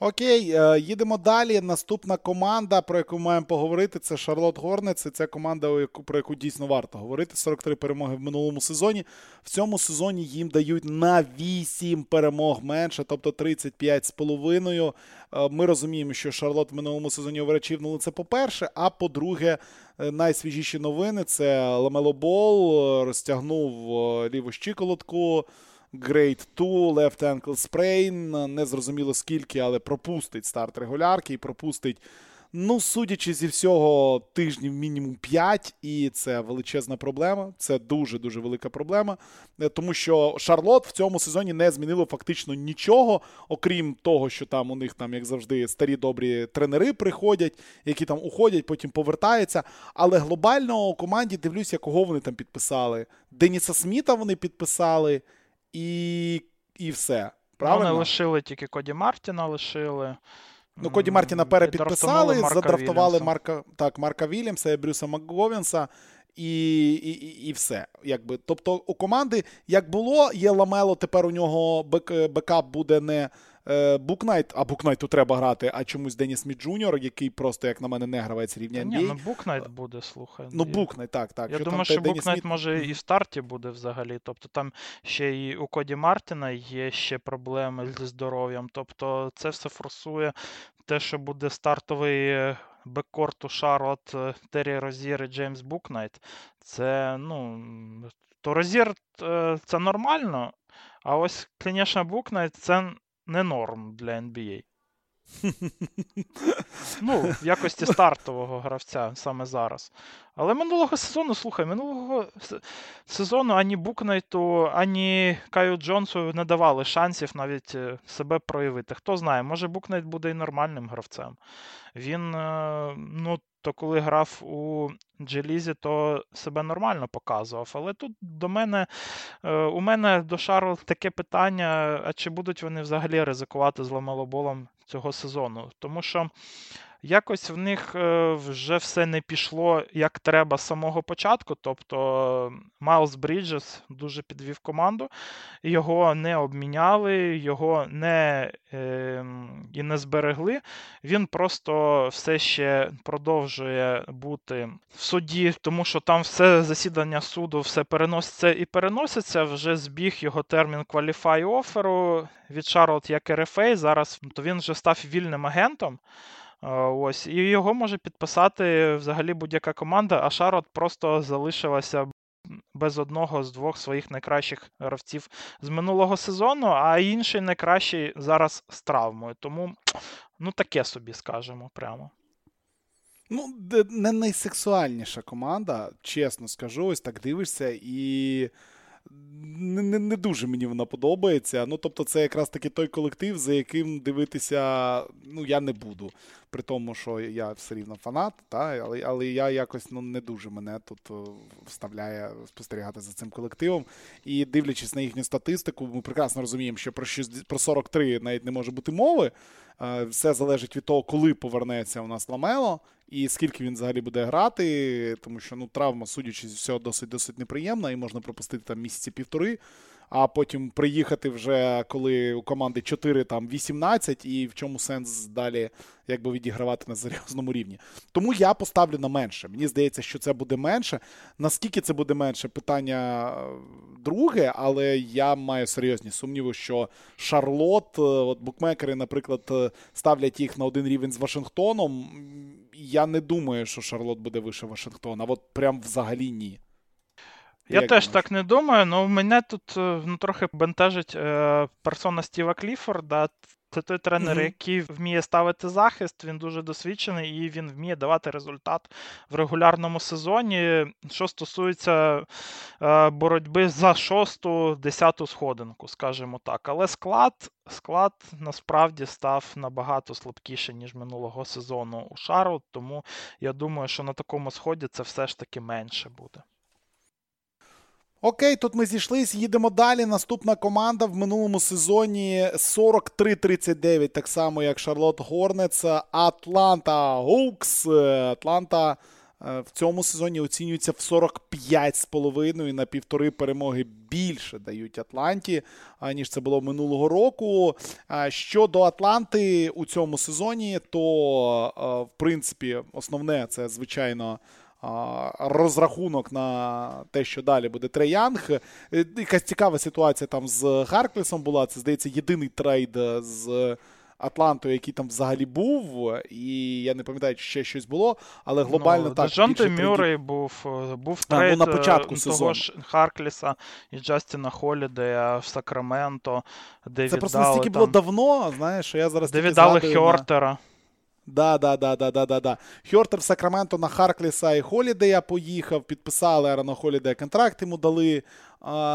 Окей, е, їдемо далі. Наступна команда, про яку маємо поговорити, це Шарлот Горнетс. Це команда, про яку дійсно варто говорити. 43 перемоги в минулому сезоні. В цьому сезоні їм дають на 8 перемог менше, тобто 35 з половиною. Е, ми розуміємо, що Шарлот в минулому сезоні оверачівнули це по-перше. А по-друге, е, найсвіжіші новини це Ламело Бол розтягнув ліву щиколотку. Grade 2, Left Ankle Sprain. Не зрозуміло скільки, але пропустить старт регулярки і пропустить. Ну, судячи зі всього, тижнів мінімум 5, і це величезна проблема. Це дуже-дуже велика проблема. Е, тому що Шарлот в цьому сезоні не змінило фактично нічого, окрім того, що там у них, там, як завжди, старі добрі тренери приходять, які там уходять, потім повертаються. Але глобально у команді дивлюся, кого вони там підписали. Деніса Сміта вони підписали і і все. Правильно? Вони лишили тільки Коді Мартіна, лишили. Ну, Коді Мартіна перепідписали, задрафтували Вільямса. Марка так, Марка Вільямса і Брюса Макговінса. І і, і, і все. Якби. Тобто у команди, як було, є Ламело, тепер у нього бек, бекап буде не Букнайт, а Букнайту треба грати, а чомусь Деніс Сміт Джуніор, який просто, як на мене, не гравець рівня NBA. Ні, ну Букнайт буде, слухай. Ну, Букнайт, так, так. Я що думаю, там, що Букнайт Сміт... може і в старті буде взагалі. Тобто там ще і у Коді Мартіна є ще проблеми зі здоров'ям. Тобто це все форсує те, що буде стартовий е, беккорту Шарлот, е, Террі Розір і Джеймс Букнайт. Це, ну, то Розір це нормально. А ось, звісно, Букнайт це не норм для NBA. Ну, в якості стартового гравця саме зараз. Але минулого сезону, слухай, минулого сезону ані Букнайту, ані Каю Джонсу не давали шансів навіть е, себе проявити. Хто знає, може Букнайт буде і нормальним гравцем. Він, е, ну, то коли грав у Джелізі, то себе нормально показував. Але тут до мене е, у мене до Шарл таке питання: а чи будуть вони взагалі ризикувати з ламелоболом цього сезону? Тому що якось в них е, вже все не пішло як треба з самого початку. Тобто Майлз Бріджес дуже підвів команду, його не обміняли, його не е, і не зберегли. Він просто все ще продовжує бути в суді, тому що там все засідання суду все переноситься і переноситься. Вже збіг його термін кваліфай оферу від Шарлот як РФА. Зараз то він вже став вільним агентом. Ось, І його може підписати взагалі будь-яка команда, а Шарот просто залишилася без одного з двох своїх найкращих гравців з минулого сезону, а інший найкращий зараз з травмою. Тому ну таке собі скажемо прямо. Ну, не найсексуальніша команда, чесно скажу, ось так дивишся і не не, не дуже мені вона подобається. Ну, тобто, це якраз таки той колектив, за яким дивитися ну, я не буду. При тому, що я все рівно фанат, та, але але я якось ну, не дуже мене тут вставляє спостерігати за цим колективом. І дивлячись на їхню статистику, ми прекрасно розуміємо, що про 6, про 43 навіть не може бути мови. Все залежить від того, коли повернеться у нас Ламело і скільки він взагалі буде грати, тому що ну, травма, судячи з всього, досить досить неприємна, і можна пропустити там місяці півтори а потім приїхати вже коли у команди 4 там 18, і в чому сенс далі якби відігравати на серйозному рівні. Тому я поставлю на менше. Мені здається, що це буде менше. Наскільки це буде менше, питання е, друге, але я маю серйозні сумніви, що Шарлот, е, от букмекери, наприклад, е, ставлять їх на один рівень з Вашингтоном. Я не думаю, що Шарлот буде вище Вашингтона. От прям взагалі ні. Я Як теж думаєш? так не думаю, але мене тут е, ну, трохи бентежить е, персона Стіва Кліфорда. Це той тренер, mm-hmm. який вміє ставити захист, він дуже досвідчений і він вміє давати результат в регулярному сезоні. Що стосується е, боротьби за шосту, десяту сходинку, скажімо так. Але склад склад насправді став набагато слабкіше, ніж минулого сезону у Шару, тому я думаю, що на такому сході це все ж таки менше буде. Окей, тут ми зійшлись, їдемо далі. Наступна команда в минулому сезоні 43-39, так само, як Шарлот Горнец, Атланта Гоукс. Атланта е, в цьому сезоні оцінюється в 45,5 на півтори перемоги більше дають Атланті, ніж це було минулого року. Щодо Атланти у цьому сезоні, то, е, в принципі, основне це, звичайно розрахунок на те, що далі буде Трей Янг. Е, якась цікава ситуація там з Харклессом була. Це, здається, єдиний трейд з. Атлантою, який там взагалі був, і я не пам'ятаю, чи ще щось було, але глобально ну, так. Дежонте Мюррей був е, був трейд ну, на початку е, того ж Харкліса і Джастіна Холідея в Сакраменто, де Це віддали, просто настільки там, було давно, знаєш, що я зараз де віддали Хьортера. На... Да, да, да, да, да, да, да. Хьортер в Сакраменто на Харкліса і Холідея поїхав, підписали Аарона Холідея контракт йому дали.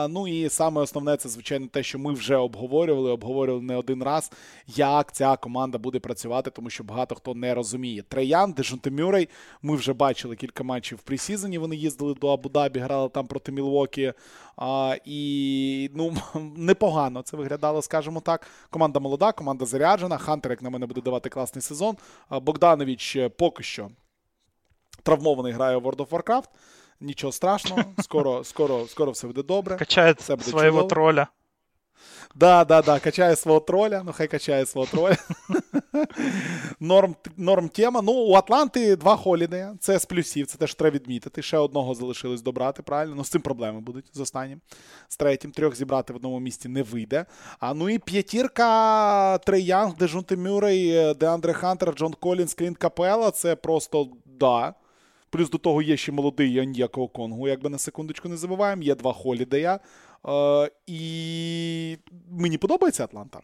Ну і саме основне, це, звичайно, те, що ми вже обговорювали, обговорювали не один раз, як ця команда буде працювати, тому що багато хто не розуміє. Треян, Дежонте Мюррей, ми вже бачили кілька матчів в пресізоні. Вони їздили до Абу-Дабі, грали там проти Мілвокі. А, І ну, непогано це виглядало, скажімо так. Команда молода, команда заряджена. Хантер, як на мене, буде давати класний сезон. Богданович е, поки що травмований грає у World of Warcraft. Нічого страшного, скоро скоро, скоро все буде добре. Качає все буде свого чудово. троля. Да, да, да, качає свого троля, ну хай качає свого троля. норм норм тема. Ну, у Атланти два холідея. Це з плюсів, це теж треба відмітити. Ще одного залишилось добрати, правильно? Ну, з цим проблеми будуть з останнім. З третім трьох зібрати в одному місці не вийде. А ну і п'ятірка Трей Янг, Дежунте Мюррей, Деандре Хантер, Джон Колінс, Клінт Капела. Це просто да. Плюс до того є ще молодий Оньєка Оконгву, якби на секундочку не забуваємо. Є два холідея. Е, І мені подобається Атланта.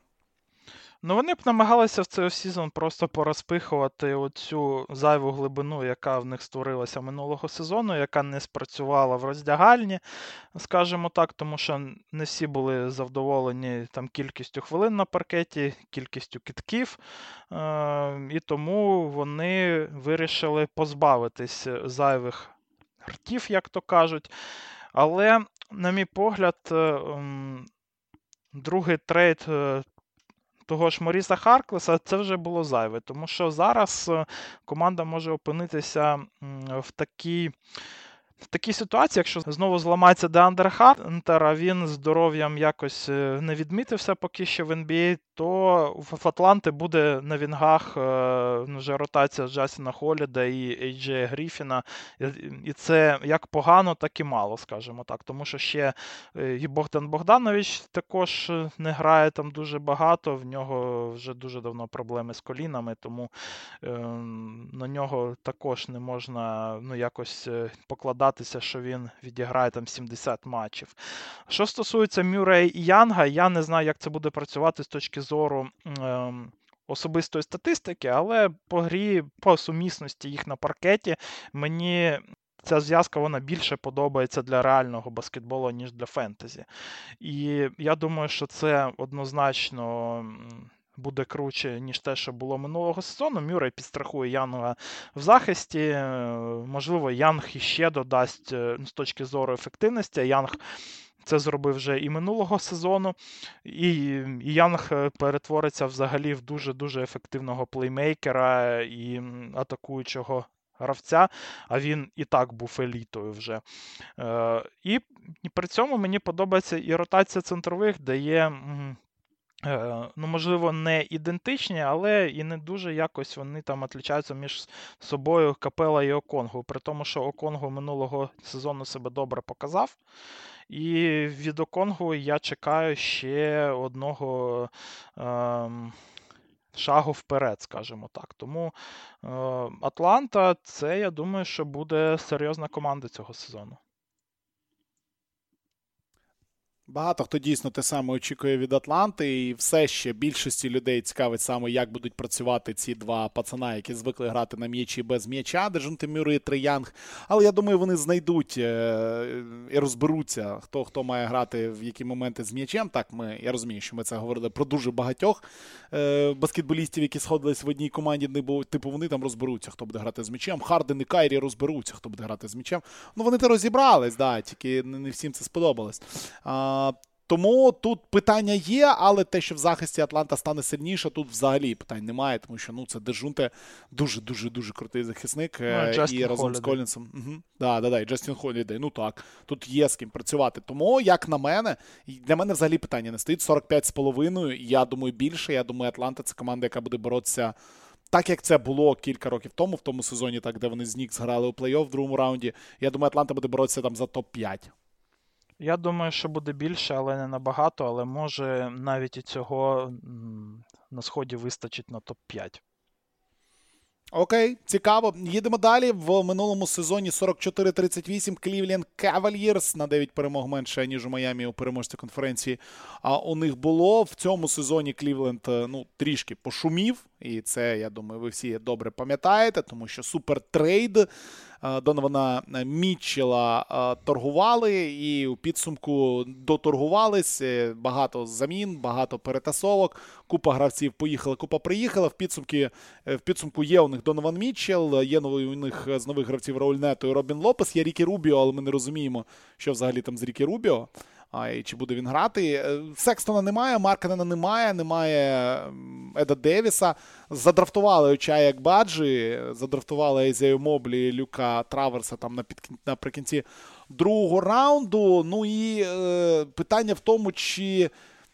Ну, вони б намагалися в цей сезон просто порозпихувати оцю зайву глибину, яка в них створилася минулого сезону, яка не спрацювала в роздягальні, скажімо так, тому що не всі були задоволені там кількістю хвилин на паркеті, кількістю китків. Е- І тому вони вирішили позбавитись зайвих ртів, як то кажуть. Але, на мій погляд, е, другий трейд е, того ж Моріса Харклеса це вже було зайве, тому що зараз е, команда може опинитися в такій в такій ситуації, якщо знову зламається Деандре Хантер, а він здоров'ям якось е, не відмітився поки що в NBA, то в Атланти буде на вінгах е, вже ротація Джастіна Холідея і Ейджея Гріфіна. І це як погано, так і мало, скажімо так. Тому що ще е, і Богдан Богданович також не грає там дуже багато. В нього вже дуже давно проблеми з колінами, тому на нього також не можна ну, якось покладати сподіватися, що він відіграє там 70 матчів. Що стосується Мюррея і Янга, я не знаю, як це буде працювати з точки зору. Ем, Особистої статистики, але по грі, по сумісності їх на паркеті, мені ця зв'язка вона більше подобається для реального баскетболу, ніж для фентезі. І я думаю, що це однозначно буде круче, ніж те, що було минулого сезону. Мюррей підстрахує Янга в захисті. Е, можливо, Янг іще додасть е, з точки зору ефективності. Янг. Це зробив вже і минулого сезону, і Янг е, перетвориться взагалі в дуже-дуже ефективного плеймейкера і атакуючого гравця, а він і так був елітою вже. Е, І, і при цьому мені подобається і ротація центрових, де є ну, можливо, не ідентичні, але і не дуже якось вони там відрізняються між собою Капела і Оконгу. При тому, що Оконгу минулого сезону себе добре показав. І від Оконгу я чекаю ще одного е, шагу вперед, скажімо так. Тому е, Атланта, це я думаю, що буде серйозна команда цього сезону. Багато хто дійсно те саме очікує від Атланти, і все ще більшості людей цікавить саме, як будуть працювати ці два пацана, які звикли грати на м'ячі без м'яча, Дежунти Мюри і Триянг. Але я думаю, вони знайдуть е, і розберуться, хто хто має грати в які моменти з м'ячем. Так, ми я розумію, що ми це говорили про дуже багатьох е, баскетболістів, які сходились в одній команді. Типу вони там розберуться, хто буде грати з м'ячем. Харден і Кайрі розберуться, хто буде грати з м'ячем. Ну вони то розібрались, да, тільки не всім це сподобалось. Тому тут питання є, але те, що в захисті Атланта стане сильніше, тут взагалі питань немає, тому що ну це Дежунте дуже-дуже дуже крутий захисник. Ну, е, і разом з Колінсом. Угу. Да, да, да, і Джастін Холідей. Ну так, тут є з ким працювати. Тому, як на мене, для мене взагалі питання не стоїть. 45,5. Я думаю, більше. Я думаю, Атланта це команда, яка буде боротися. Так як це було кілька років тому, в тому сезоні, так де вони з Нікс грали у плей-офф в другому раунді. Я думаю, Атланта буде боротися там за топ-5. Я думаю, що буде більше, але не набагато. Але може навіть і цього на сході вистачить на топ-5. Окей, цікаво. Їдемо далі. В минулому сезоні 44-38 Cleveland Cavaliers на 9 перемог менше, ніж у Майамі у переможці конференції. А у них було в цьому сезоні Клівленд ну, трішки пошумів. І це, я думаю, ви всі добре пам'ятаєте, тому що супертрейд, е, Донована Мітчела е, торгували, і у підсумку доторгувались. Е, багато замін, багато перетасовок. Купа гравців поїхали, купа приїхала. В підсумку в підсумку є у них Донован Мітчел, є у них з нових гравців Рауль Нето і Робін Лопес, є Рікі Рубіо, але ми не розуміємо, що взагалі там з Рікі Рубіо. І Чи буде він грати? Е, Секстона немає, Марканена немає, немає Еда Девіса. Задрафтували Очаяк Баджі, задрафтували Езею Моблі, Люка Траверса там наприкінці другого раунду. Ну і е, питання в тому, чи.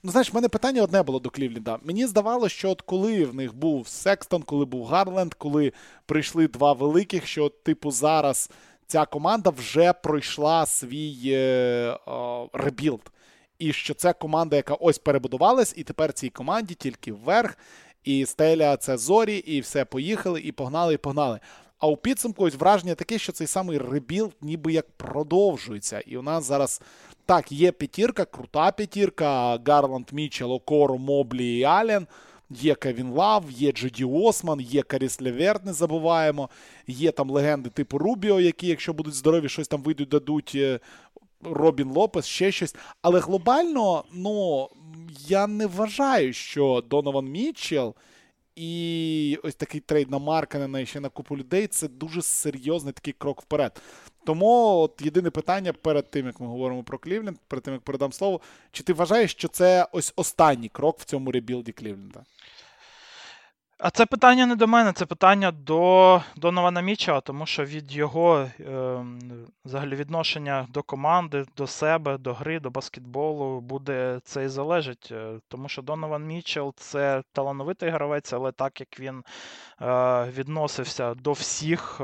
Ну, знаєш, в мене питання одне було до Клівлінда. Мені здавалося, що от коли в них був Секстон, коли був Гарленд, коли прийшли два великих, що, типу, зараз ця команда вже пройшла свій е, rebuild. І що це команда, яка ось перебудувалась, і тепер цій команді тільки вверх. І стеля це зорі, і все поїхали, і погнали, і погнали. А у підсумку ось враження таке, що цей самий rebuild ніби як продовжується. І у нас зараз Так, є п'ятірка, крута п'ятірка. Гарланд, Мічел, Окоро, Моблі і Ален. Є Кевін Лав, є Джеді Осман, є Каріс Леверт, не забуваємо. Є там легенди типу Рубіо, які, якщо будуть здорові, щось там вийдуть, дадуть. Е, Робін Лопес, ще щось. Але глобально, ну, я не вважаю, що Донован Мітчелл і ось такий трейд на Марканена і ще на купу людей це дуже серйозний такий крок вперед. Тому от єдине питання перед тим, як ми говоримо про Клівленд, перед тим як передам слово, чи ти вважаєш, що це ось останній крок в цьому rebuild і Клівленда? А це питання не до мене, це питання до Донована Міча, тому що від його е, взагалі відношення до команди, до себе, до гри, до баскетболу буде це і залежить. Е, тому що Донован Мічел це талановитий гравець, але так як він е, відносився до всіх е,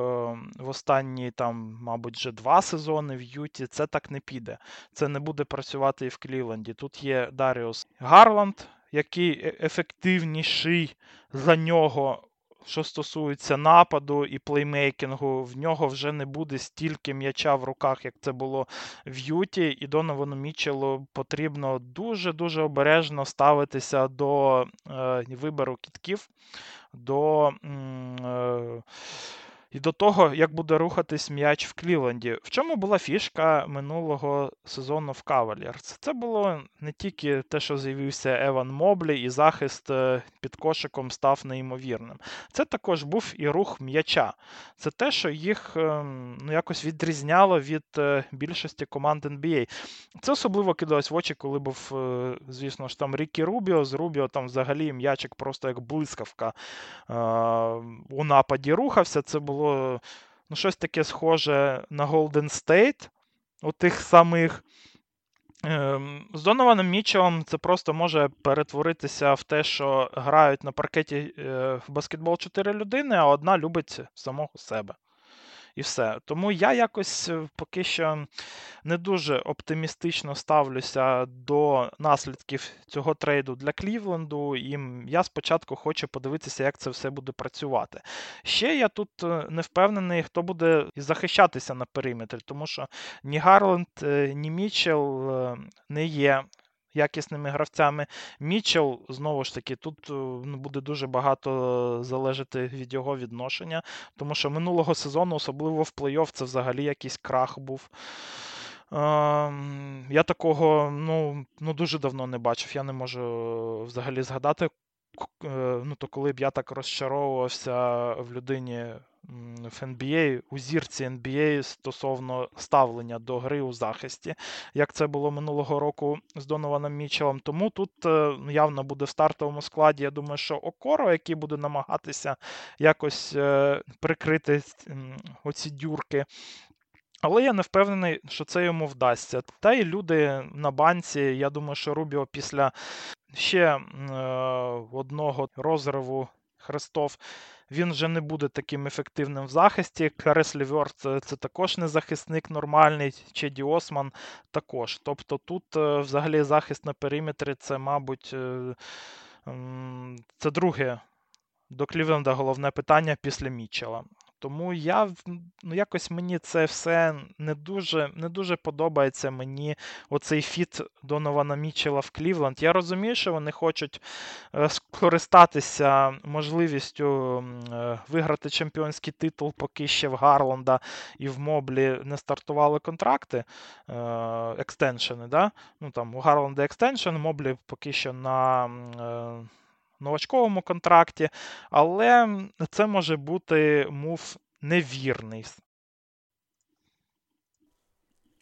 в останні там, мабуть, вже два сезони в Юті, це так не піде. Це не буде працювати і в Клівленді. Тут є Даріус Гарланд який е, ефективніший за нього, що стосується нападу і плеймейкінгу, в нього вже не буде стільки м'яча в руках, як це було в Юті, і Доновану Мічелу потрібно дуже-дуже обережно ставитися до е, вибору кітків, до. Е, і до того, як буде рухатись м'яч в Клівленді. В чому була фішка минулого сезону в Кавалірс? Це було не тільки те, що з'явився Еван Моблі, і захист е, під кошиком став неймовірним. Це також був і рух м'яча. Це те, що їх ем, ну, якось відрізняло від е, більшості команд NBA. Це особливо кидалось в очі, коли був, е, звісно ж, там Рікі Рубіо. З Рубіо там взагалі м'ячик просто як блискавка у нападі рухався. Це було було ну, щось таке схоже на Golden State, у тих самих. Ем, з Донованом Мічелом це просто може перетворитися в те, що грають на паркеті е, в баскетбол чотири людини, а одна любить самого себе і все. Тому я якось е, поки що не дуже оптимістично ставлюся до наслідків цього трейду для Клівленду, і я спочатку хочу подивитися, як це все буде працювати. Ще я тут е, не впевнений, хто буде захищатися на периметрі, тому що ні Гарленд, е, ні Мічел не є якісними гравцями. Мічел, знову ж таки, тут е, ну, буде дуже багато залежати від його відношення, тому що минулого сезону, особливо в плей-офф, це взагалі якийсь крах був. Ем, я такого ну, ну, дуже давно не бачив. Я не можу взагалі згадати, е, ну, то коли б я так розчаровувався в людині в NBA, у зірці NBA стосовно ставлення до гри у захисті, як це було минулого року з Донованом Мічелом. Тому тут е, явно буде в стартовому складі. Я думаю, що Окоро, який буде намагатися якось е, прикрити оці дюрки. Але я не впевнений, що це йому вдасться. Та й люди на банці, я думаю, що Рубіо після ще е, одного розриву Хрестов він вже не буде таким ефективним в захисті. Карес Ліверт це, це також не захисник нормальний, Чеді Осман також. Тобто тут е, взагалі захист на периметрі це, мабуть, е, це друге до Клівленда головне питання після Мічела. Тому я ну якось мені це все не дуже не дуже подобається мені оцей фіт Донована Мічела в Клівленд. Я розумію, що вони хочуть е, скористатися можливістю е, виграти чемпіонський титул, поки ще в Гарланда і в Моблі не стартували контракти, е, екстеншени. Да? Ну там У Гарланда екстеншн, Моблі поки що на новачковому контракті, але це може бути мув невірний.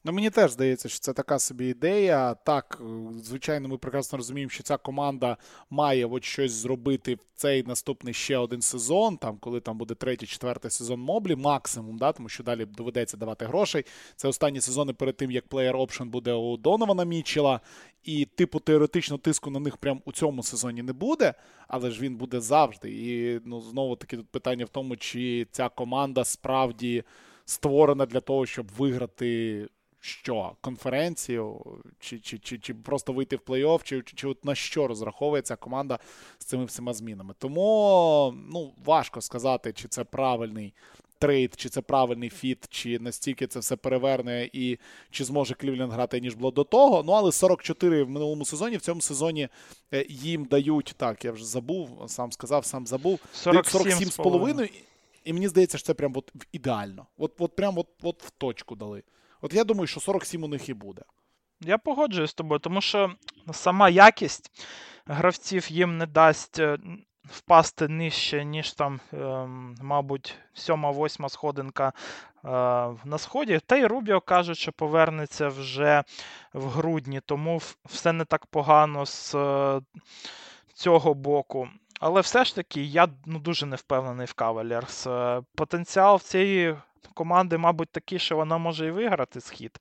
Ну, Мені теж здається, що це така собі ідея. Так, звичайно, ми прекрасно розуміємо, що ця команда має от щось зробити в цей наступний ще один сезон, там, коли там буде третій, четвертий сезон Моблі, максимум, да, тому що далі доведеться давати грошей. Це останні сезони перед тим, як плеєр опшн буде у Донована Мічела. І, типу, теоретично тиску на них прямо у цьому сезоні не буде, але ж він буде завжди. І ну, знову таки тут питання в тому, чи ця команда справді створена для того, щоб виграти що? Конференцію, чи чи, чи, чи просто вийти в плей-офф, чи, чи, чи на що розраховує ця команда з цими всіма змінами. Тому ну, важко сказати, чи це правильний трейд, чи це правильний фіт, чи настільки це все переверне, і чи зможе Клівленд грати, ніж було до того. Ну, але 44 в минулому сезоні, в цьому сезоні е, їм дають, так, я вже забув, сам сказав, сам забув. 47 з половиною. І мені здається, що це прям от ідеально. От от прям от, от в точку дали. От я думаю, що 47 у них і буде. Я погоджуюсь з тобою, тому що сама якість гравців їм не дасть е, впасти нижче, ніж там, ем, мабуть, сьома-восьма сходинка е, на сході. Та й Рубіо кажуть, що повернеться вже в грудні, тому все не так погано з е, цього боку. Але все ж таки я ну, дуже не впевнений в Кавалерс. Потенціал цієї команди, мабуть, такий, що вона може і виграти схід.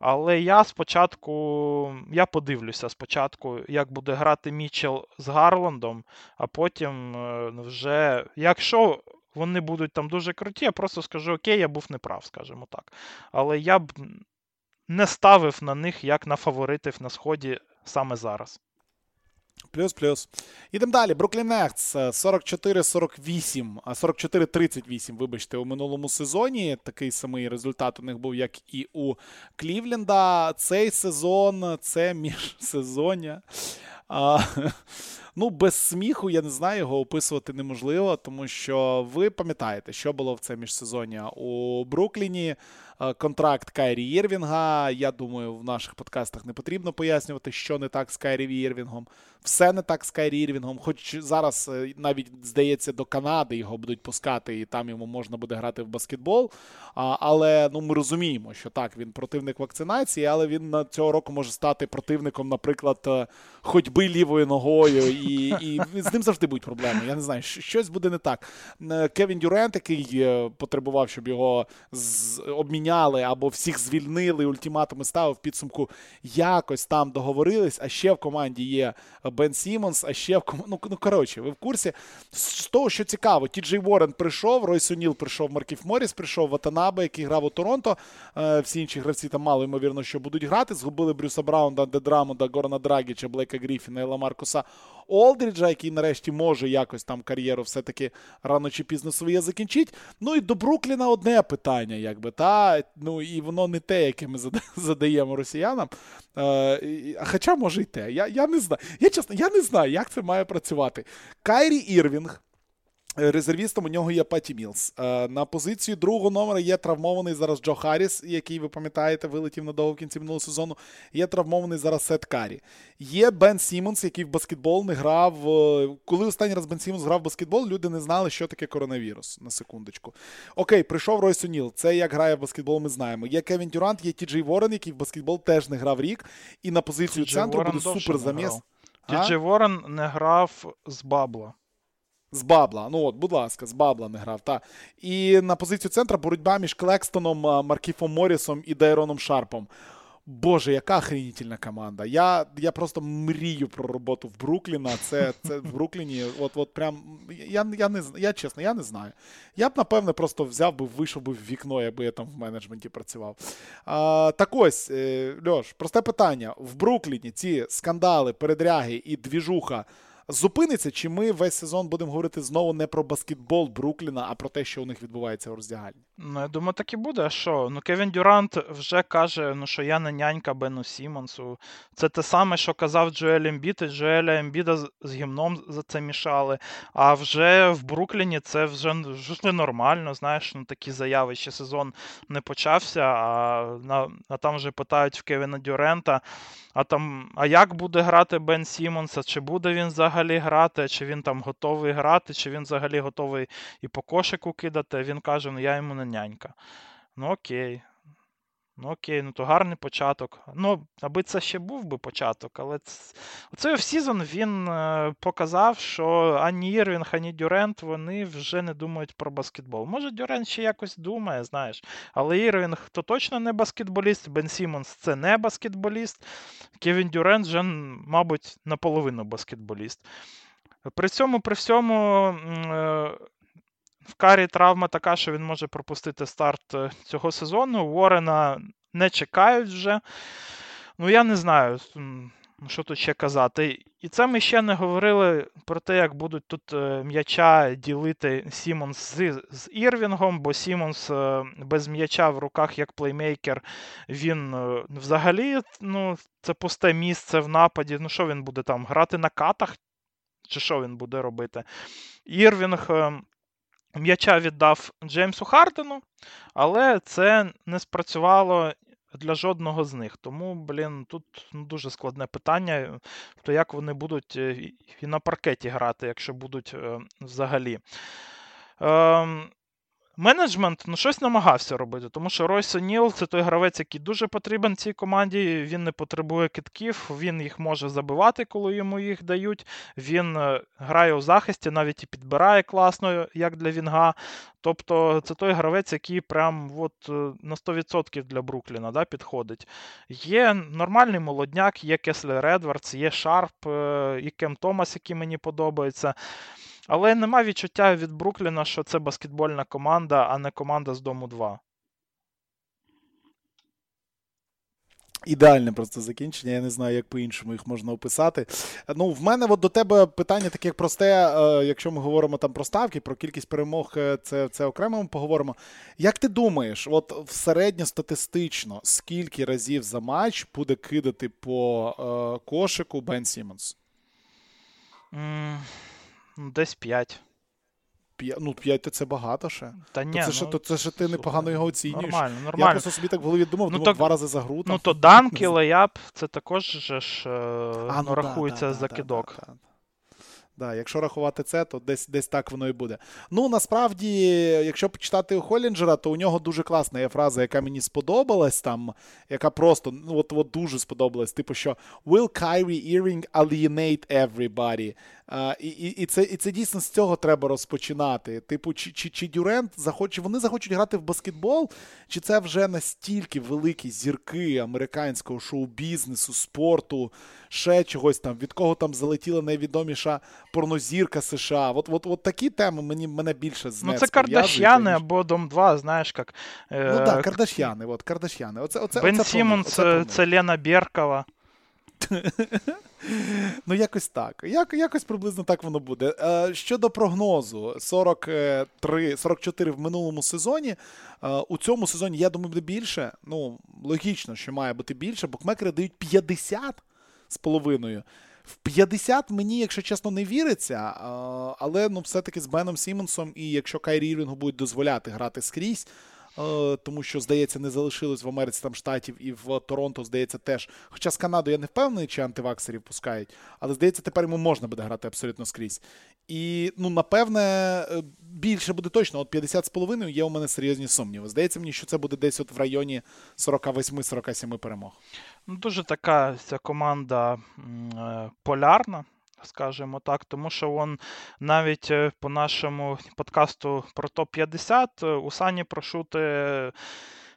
Але я спочатку я подивлюся спочатку, як буде грати Мічел з Гарландом, а потім е, вже, якщо вони будуть там дуже круті, я просто скажу, окей, я був неправ, скажімо так. Але я б не ставив на них як на фаворитів на сході саме зараз. Плюс-плюс. Ідемо далі. Бруклін Нехтс 44-48, 44-38, вибачте, у минулому сезоні. Такий самий результат у них був, як і у Клівленда. Цей сезон це міжсезоння. А, Ну, без сміху, я не знаю, його описувати неможливо, тому що ви пам'ятаєте, що було в це міжсезоння у Брукліні. Е, контракт Кайрі Єрвінга. Я думаю, в наших подкастах не потрібно пояснювати, що не так з Кайрі Єрвінгом. Все не так з Кайрі Ірвінгом. Хоч зараз е, навіть здається до Канади його будуть пускати, і там йому можна буде грати в баскетбол. Але ну ми розуміємо, що так, він противник вакцинації, але він на цього року може стати противником, наприклад, е, ходьби лівою ногою, і і з ним завжди будуть проблеми. Я не знаю, щось буде не так. Кевін Дюрент, який потребував, щоб його з... обміняли або всіх звільнили, ультиматуми ставив підсумку, якось там договорились. А ще в команді є Бен Сімонс, а ще в ком... ну, ну коротше, ви в курсі. З того, що цікаво, Ті Джей Уоррен прийшов, Ройс О'Ніл прийшов, Маркіф Морріс прийшов, Ватанабе, який грав у Торонто. Е, всі інші гравці там мало ймовірно, що будуть грати. Згубили Брюса Браунда, Де Драммонда, Горана Драгіча, Блейка Гріфіна і Ламаркуса Олдріджа, який нарешті може якось там кар'єру все-таки рано чи пізно своє закінчить. Ну і до Брукліна одне питання, якби, та, ну і воно не те, яке ми задаємо росіянам. Е, Хоча може й те. Я я не знаю. Я чесно, я не знаю, як це має працювати. Кайрі Ірвінг. Резервістом у нього є Паті Мілс. Е, на позицію другого номера є травмований зараз Джо Харріс, який, ви пам'ятаєте, вилетів надовго в кінці минулого сезону. Є травмований зараз Сет Каррі. Є Бен Сімонс, який в баскетбол не грав. Е, коли останній раз Бен Сімонс грав в баскетбол, люди не знали, що таке коронавірус. На секундочку. Окей, прийшов Ройс О'Ніл. Це як грає в баскетбол, ми знаємо. Є Кевін Дюрант, є Ті Джей Ворен, який в баскетбол теж не грав рік. І на позицію центру буде супер заміс. Ті Джей Ворен не грав з Бабла. З Бабла. Ну от, будь ласка, з Бабла не грав. Та. І на позицію центра боротьба між Клекстоном, Маркіфом Морісом і Дайроном Шарпом. Боже, яка охренітельна команда. Я я просто мрію про роботу в Брукліна. Це це в Брукліні. От от прям, Я я, не я чесно, я не знаю. Я б, напевне, просто взяв би, вийшов би в вікно, якби я там в менеджменті працював. А, Так ось, е, Льош, просте питання. В Брукліні ці скандали, передряги і двіжуха зупиниться, чи ми весь сезон будемо говорити знову не про баскетбол Брукліна, а про те, що у них відбувається в роздягальні? Ну, я думаю, так і буде. А що? Ну, Кевін Дюрант вже каже, ну, що я не нянька Бену Сімонсу. Це те саме, що казав Джоель Ембід, і Джоеля Ембіда з гімном за це мішали. А вже в Брукліні це вже, вже нормально. Знаєш, ну такі заяви ще сезон не почався, а, а там вже питають в Кевіна Дюрента. А там, а як буде грати Бен Сімонса? Чи буде він взагалі грати, чи він там готовий грати, чи він взагалі готовий і по кошику кидати? Він каже: ну я йому не нянька. Ну окей. Ну окей, ну то гарний початок. Ну, аби це ще був би початок, але оцей offseason він е, показав, що ані Ірвінг, ані Дюрент вони вже не думають про баскетбол. Може, Дюрент ще якось думає, знаєш. Але Ірвінг то точно не баскетболіст, Бен Сімонс це не баскетболіст. Кевін Дюрент вже, мабуть, наполовину баскетболіст. При цьому, при всьому. В Карі травма така, що він може пропустити старт е, цього сезону. Уоррена не чекають вже. Ну, я не знаю. Що тут ще казати? І це ми ще не говорили про те, як будуть тут е, м'яча ділити Сімонс з, з Ірвінгом, бо Сімонс е, без м'яча в руках як playmaker, він взагалі ну, це пусте місце в нападі. Ну, що він буде там? Грати на катах? Чи що він буде робити? Ірвінг м'яча віддав Джеймсу Хардену, але це не спрацювало для жодного з них. Тому, блін, тут ну, дуже складне питання, то як вони будуть е, і на паркеті грати, якщо будуть е, взагалі. Ем, Менеджмент ну, щось намагався робити, тому що Ройс О'Ніл це той гравець, який дуже потрібен цій команді. Він не потребує китків, він їх може забивати, коли йому їх дають. Він е, грає у захисті, навіть і підбирає класно, як для вінга. Тобто це той гравець, який прям от е, на 100% для Брукліна да, підходить. Є нормальний молодняк, є Кеслер Едвардс, є Шарп, е, і Кем Томас, який мені подобається. Але нема відчуття від Брукліна, що це баскетбольна команда, а не команда з дому 2. Ідеальне просто закінчення, я не знаю, як по-іншому їх можна описати. Ну, В мене от до тебе питання таке просте, е, якщо ми говоримо там про ставки, про кількість перемог, е, це це окремо ми поговоримо. Як ти думаєш, от середньостатистично, скільки разів за матч буде кидати по е, кошику Бен Сімонс? Mm. Ну, десь 5. Ну, 5 то це багато ще. Та ні, це, ну, ще, то, це ще ти непогано його оцінюєш. Нормально, нормально. Я просто собі так в голові думав, ну, думав так, два рази за гру. Там. Ну, то данки, лейап, це також же ж а, ну, рахується да, за да, кидок. Да, Якщо рахувати це, то десь десь так воно і буде. Ну, насправді, якщо почитати у Холінджера, то у нього дуже класна є фраза, яка мені сподобалась, там, яка просто ну, от, от дуже сподобалась. Типу, що Will Kyrie Irving alienate everybody? Uh, і, і, це і це дійсно з цього треба розпочинати. Типу, чи чи, чи Дюрент захоче, вони захочуть грати в баскетбол, чи це вже настільки великі зірки американського шоу-бізнесу, спорту, ще чогось там, від кого там залетіла найвідоміша порнозірка США. От от, от такі теми мені мене більше знесли. Ну, це Кардашяни або Дом 2, знаєш як. Е... Ну так, да, Кардашяни. от, Кардашяни. Оце, оце, Бен оце Сімонс, це, це Лена Беркова. Ну, якось так. Як, Якось приблизно так воно буде. Е, щодо прогнозу, 43, 44 в минулому сезоні. Е, у цьому сезоні, я думаю, буде більше. Ну, логічно, що має бути більше. Букмекери дають 50 з половиною. В 50 мені, якщо чесно, не віриться, але ну, все-таки з Беном Сімонсом, і якщо Кайрі Ірвінгу будуть дозволяти грати скрізь. Е, тому що, здається, не залишилось в Америці там штатів і в Торонто, здається, теж. Хоча з Канадою я не впевнений, чи антиваксерів пускають, але здається, тепер йому можна буде грати абсолютно скрізь. І, ну, напевне, е, більше буде точно. От 50 з половиною є у мене серйозні сумніви. Здається мені, що це буде десь от в районі 48-47 перемог. Ну, Дуже така ця команда е, полярна скажімо так, тому що он навіть е, по нашому подкасту про топ-50 е, у Сані Прошути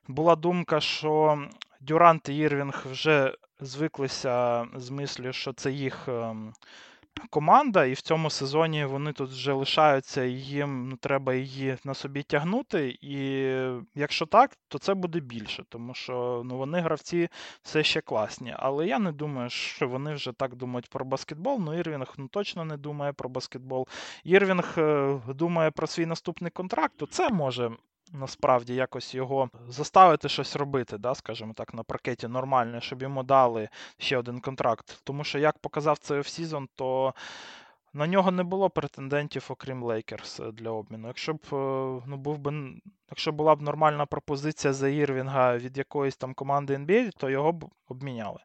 була думка, що Дюрант і Ірвінг вже звиклися з мислю, що це їх ем, команда, і в цьому сезоні вони тут вже лишаються, і їм ну, треба її на собі тягнути. І якщо так, то це буде більше, тому що ну, вони гравці все ще класні. Але я не думаю, що вони вже так думають про баскетбол. Ну, Ірвінг ну, точно не думає про баскетбол. Ірвінг е, думає про свій наступний контракт, то це може насправді якось його заставити щось робити, да, скажімо так, на паркеті нормально, щоб йому дали ще один контракт. Тому що, як показав цей offseason, то на нього не було претендентів, окрім Лейкерс для обміну. Якщо б е, ну, був би, якщо була б нормальна пропозиція за Ірвінга від якоїсь там команди NBA, то його б обміняли.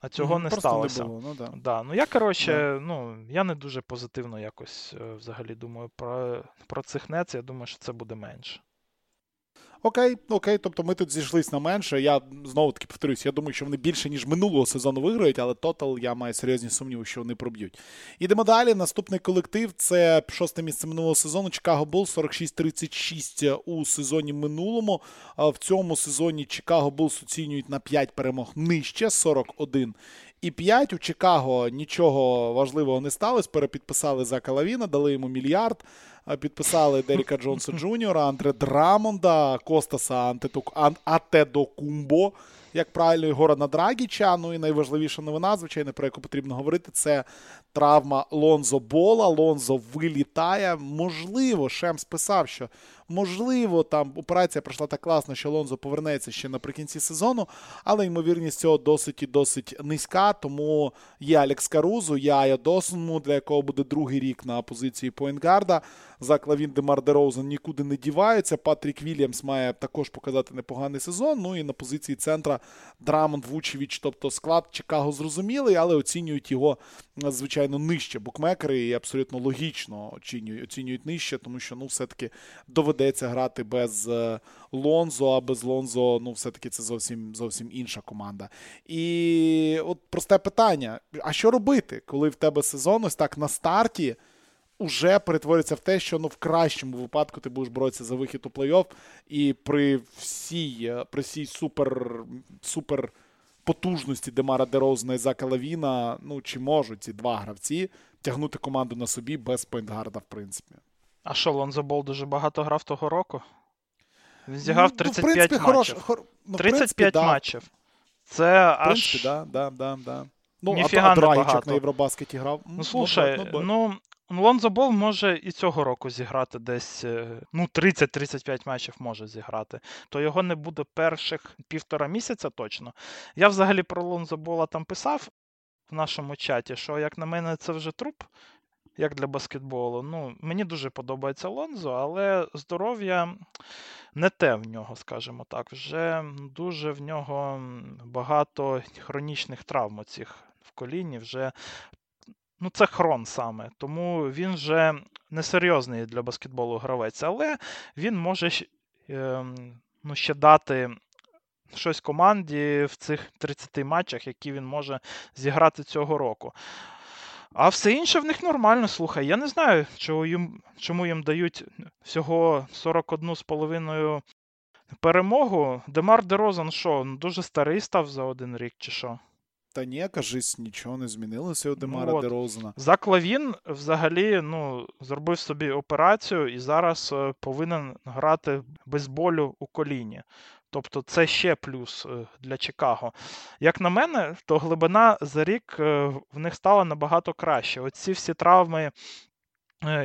А цього mm, не сталося. Не було, ну, да. Да. Ну, я, коротше, yeah. ну, я не дуже позитивно якось е, взагалі думаю про про цих Нетс. Я думаю, що це буде менше. Окей, окей, тобто ми тут зійшлись на менше. Я знову таки повторюсь, я думаю, що вони більше, ніж минулого сезону виграють, але тотал я маю серйозні сумніви, що вони проб'ють. Ідемо далі. Наступний колектив це шосте місце минулого сезону. Чикаго Булс 46-36 у сезоні минулому. В цьому сезоні Чикаго Булс оцінюють на 5 перемог нижче 41 і 5. У Чикаго нічого важливого не сталося. Перепідписали за Калавіна, дали йому мільярд. Підписали Деріка Джонса Джуніора, Андре Драмонда, Костаса Адетокумбо, як правильно, і Горана Драгіча. Ну і найважливіша новина, звичайно, про яку потрібно говорити, це травма Лонзо Бола. Лонзо вилітає. Можливо, Шемс писав, що можливо, там операція пройшла так класно, що Лонзо повернеться ще наприкінці сезону, але ймовірність цього досить і досить низька. Тому є Алекс Карузо, є Айо Досунму, для якого буде другий рік на позиції point guard а. Зак Лавін Демар Дерозен нікуди не діваються. Патрік Вільямс має також показати непоганий сезон. Ну і на позиції центра Драмонд Вучевич, тобто склад Чикаго зрозумілий, але оцінюють його звичайно нижче. Букмекери і абсолютно логічно оцінюють, оцінюють нижче, тому що ну все-таки доведеться грати без е, Лонзо, а без Лонзо, ну все-таки це зовсім зовсім інша команда. І от просте питання: а що робити, коли в тебе сезон ось так на старті? Уже перетворюється в те, що ну в кращому випадку ти будеш боротися за вихід у плей-офф, і при всій е, при всій супер супер потужності Демара Дерозна і Зака Лавіна, ну чи можуть ці два гравці тягнути команду на собі без point guard а, в принципі. А що, Лонзо Бол дуже багато грав того року? Він зіграв 35 ну, в принципі, матчів. Хорош, хор... ну, 35 принципі, матчів. Це в принципі, аж. да, да, да, да. Ну, Ніфіга а, а Драгічок на Євробаскеті грав. Ну слушай, ну, ну, ну Лонзо Бол може і цього року зіграти десь е, ну 30-35 матчів може зіграти. То його не буде перших півтора місяця точно. Я взагалі про Лонзо Бола там писав в нашому чаті, що, як на мене, це вже труп, як для баскетболу. Ну, Мені дуже подобається Лонзо, але здоров'я не те в нього, скажімо так. Вже дуже в нього багато хронічних травм оцих в коліні. вже Ну, це хрон саме, тому він вже несерйозний для баскетболу гравець, але він може е, ну, ще дати щось команді в цих 30 матчах, які він може зіграти цього року. А все інше в них нормально, слухай. Я не знаю, чому їм чому їм дають всього 41,5 перемогу. Демар Дерозан що, дуже старий став за один рік, чи що? Та ні, кажись, нічого не змінилося у Демара ну, Дерозена. Заклавін взагалі ну, зробив собі операцію і зараз е, повинен грати без болю у коліні. Тобто це ще плюс е, для Чикаго. Як на мене, то глибина за рік е, в них стала набагато краще. Оці всі травми.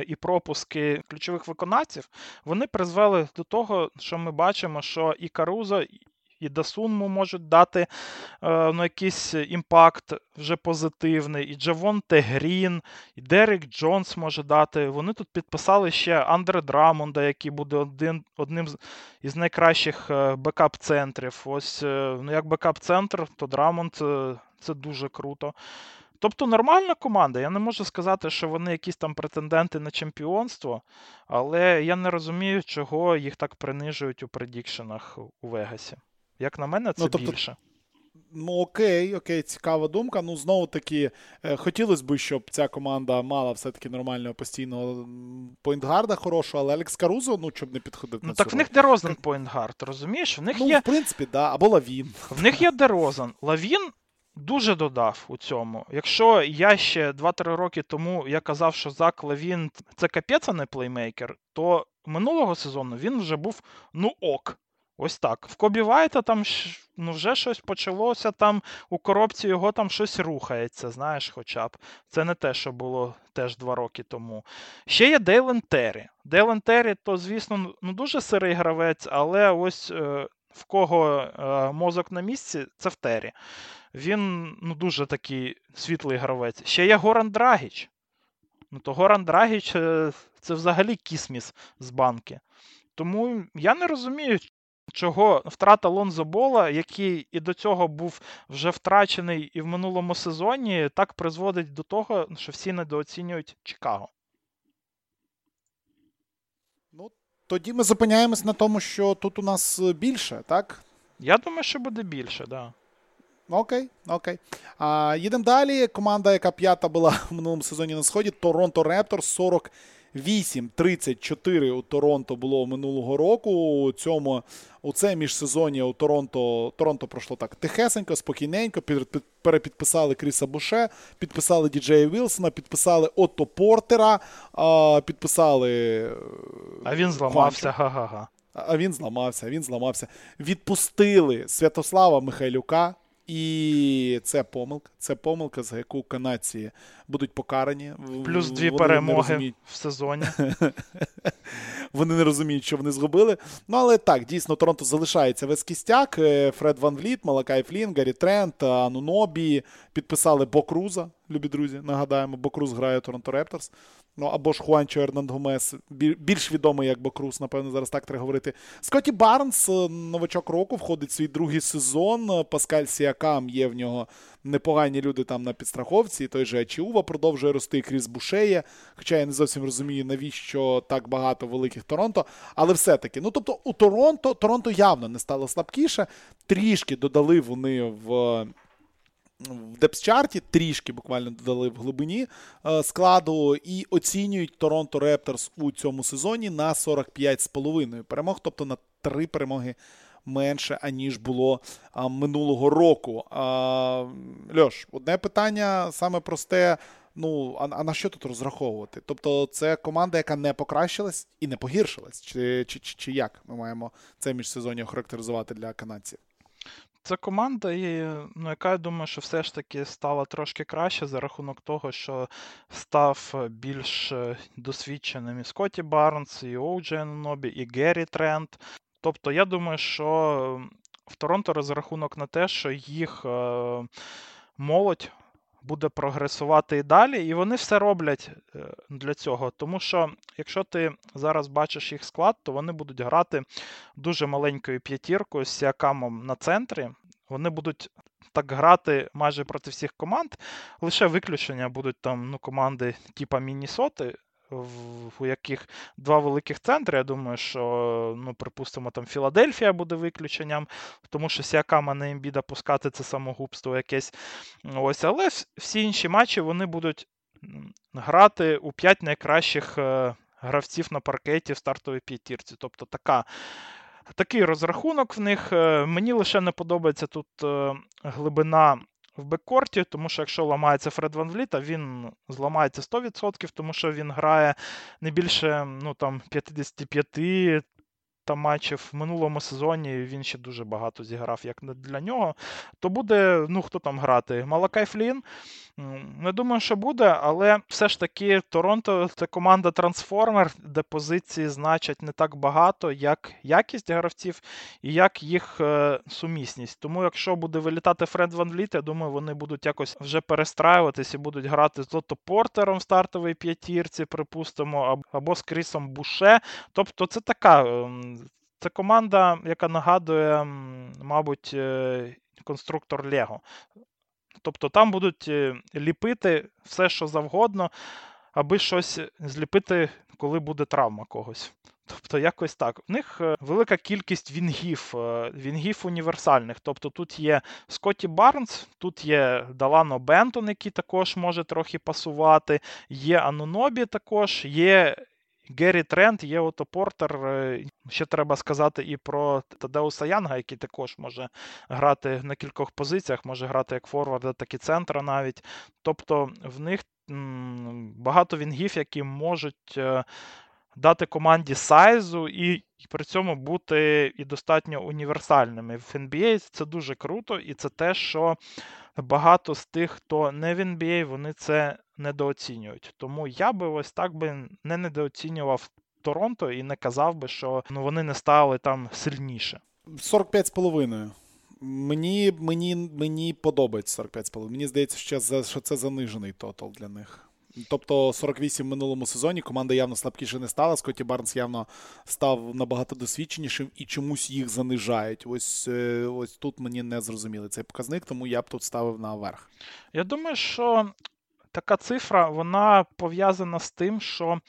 І пропуски ключових виконавців вони призвели до того, що ми бачимо, що і Карузо, і Дасунму можуть дати е, ну, якийсь impact вже позитивний, і Джавонте Грін, і Дерек Джонс може дати. Вони тут підписали ще Андре Драмонда, який буде один, одним із найкращих е, backup-центрів. Ось е, ну, як backup-центр, то Драмонд це дуже круто. Тобто нормальна команда. Я не можу сказати, що вони якісь там претенденти на чемпіонство, але я не розумію, чого їх так принижують у prediction ах у Вегасі. Як на мене, це ну, тобто, більше. Ну, окей, окей, цікава думка. Ну, знову таки, е, хотілося б, щоб ця команда мала все-таки нормального постійного point guard а хорошого, але Алекс Карузо, ну, щоб не підходив ну, на так в них Дерозен point guard, розумієш? В них ну, є... в принципі, да, або Лавін. В них є Дерозен. Лавін дуже додав у цьому. Якщо я ще 2-3 роки тому я казав, що Зак Лавін це капець, а не плеймейкер, то минулого сезону він вже був ну ок. Ось так. В Кобі Вайта там ну, вже щось почалося, там у коробці його там щось рухається, знаєш, хоча б. Це не те, що було теж два роки тому. Ще є Дейлен Террі. Дейлен Террі, то, звісно, ну, дуже сирий гравець, але ось е, в кого е, мозок на місці, це в Террі. Він ну, дуже такий світлий гравець. Ще є Горан Драгіч. Ну, то Горан Драгіч е, це взагалі кісміс з банки. Тому я не розумію, чого втрата Лонзо Бола, який і до цього був вже втрачений і в минулому сезоні, так призводить до того, що всі недооцінюють Чикаго. Ну, тоді ми зупиняємось на тому, що тут у нас більше, так? Я думаю, що буде більше, так. Да. Окей, окей. А, Їдемо далі. Команда, яка п'ята була в минулому сезоні на сході, Торонто Рептор 40 8-34 у Торонто було минулого року. У цьому у це міжсезоння у Торонто Торонто пройшло так тихесенько, спокійненько. перепідписали Кріса Буше, підписали Діджея Вілсона, підписали Отто Портера, підписали. А він зламався. Га-га-га. А він зламався, він зламався. Відпустили Святослава Михайлюка. І це помилка. Це помилка, за яку канадці будуть покарані. Плюс дві вони перемоги в сезоні. Вони не розуміють, що вони зробили. Ну, але так, дійсно, Торонто залишається весь кістяк. Е, Фред Ван Вліт, Малакай Флін, Гері Трент, Анунобі. Підписали Бо Круза, любі друзі. Нагадаємо, Бо Круз грає Торонто Репторс. Ну, або ж Хуанчо Ернангомес, більш відомий як Бо Круз, напевно, зараз так треба говорити. Скотті Барнс, е, новачок року, входить в свій другий сезон. Паскаль Сіакам є в нього непогані люди там на підстраховці. Той же Ачіува продовжує рости Кріс Буше є. Хоча я не зовсім розумію, навіщо так багато великих Торонто. Але все-таки, ну тобто, у Торонто Торонто явно не стало слабкіше. Трішки додали вони в в depth chart і трішки буквально додали в глибині е, складу і оцінюють Торонто Репторс у цьому сезоні на 45,5 перемог, тобто на 3 перемоги менше, аніж було минулого року. Льош, одне питання саме просте. Ну, а, а на що тут розраховувати? Тобто, це команда, яка не покращилась і не погіршилась, чи, чи, чи, чи як ми маємо це міжсезоння охарактеризувати для канадців? Це команда, ну, яка я думаю, що все ж таки стала трошки краще за рахунок того, що став більш е, досвідченим і Скотті Барнс, і Оуджен Нобі, і Геррі Трент. Тобто, я думаю, що в Торонто розрахунок на те, що їх е, молодь буде прогресувати і далі, і вони все роблять е, для цього. Тому що, якщо ти зараз бачиш їх склад, то вони будуть грати дуже маленькою п'ятіркою з Сіакамом на центрі. Вони будуть так грати майже проти всіх команд. Лише виключення будуть там ну, команди типа Міннісоти, у яких два великих центри. Я думаю, що, ну, припустимо, там Філадельфія буде виключенням, тому що Сіакама на Ембіда пускати це самогубство якесь. Ось, Але всі інші матчі вони будуть грати у п'ять найкращих е, гравців на паркеті в стартовій п'ятірці. Тобто така. Такий розрахунок в них. Е, мені лише не подобається тут е, глибина в беккорті, тому що якщо ламається Фред Ван Вліта, він зламається 100%, тому що він грає не більше ну, там, 55 там матчів в минулому сезоні він ще дуже багато зіграв, як для нього. То буде, ну хто там грати? Малакай Флін. Не думаю, що буде, але все ж таки Торонто це команда трансформер, де позиції значать не так багато, як якість гравців і як їх е, сумісність. Тому, якщо буде вилітати Фред Ван Вліт, я думаю, вони будуть якось вже перестраюватись і будуть грати з Лото Портером в стартовій п'ятірці, припустимо, або з Крісом Буше. Тобто, це така. Це команда, яка нагадує, мабуть, е, конструктор Лего. Тобто там будуть е, ліпити все, що завгодно, аби щось зліпити, коли буде травма когось. Тобто, якось так. В них е, велика кількість вінгів, вінгів універсальних. Тобто тут є Скотті Барнс, тут є Далано Бентон, який також може трохи пасувати, є Анунобі також, є Геррі Трент, є Ото Портер. Е, ще треба сказати і про Тадеуса Янга, який також може грати на кількох позиціях, може грати як форварда, так і центра навіть. Тобто в них багато вінгів, які можуть е, дати команді сайзу і при цьому бути і достатньо універсальними. В NBA це дуже круто, і це те, що багато з тих, хто не в NBA, вони це недооцінюють. Тому я би ось так би не недооцінював Торонто і не казав би, що ну, вони не стали там сильніше. 45,5. Мені мені, мені подобається 45,5. Мені здається, що це занижений тотал для них. Тобто 48 в минулому сезоні команда явно слабкіше не стала. Скотті Барнс явно став набагато досвідченішим і чомусь їх занижають. Ось е, ось тут мені не зрозуміли цей показник, тому я б тут ставив наверх. Я думаю, що така цифра вона пов'язана з тим, що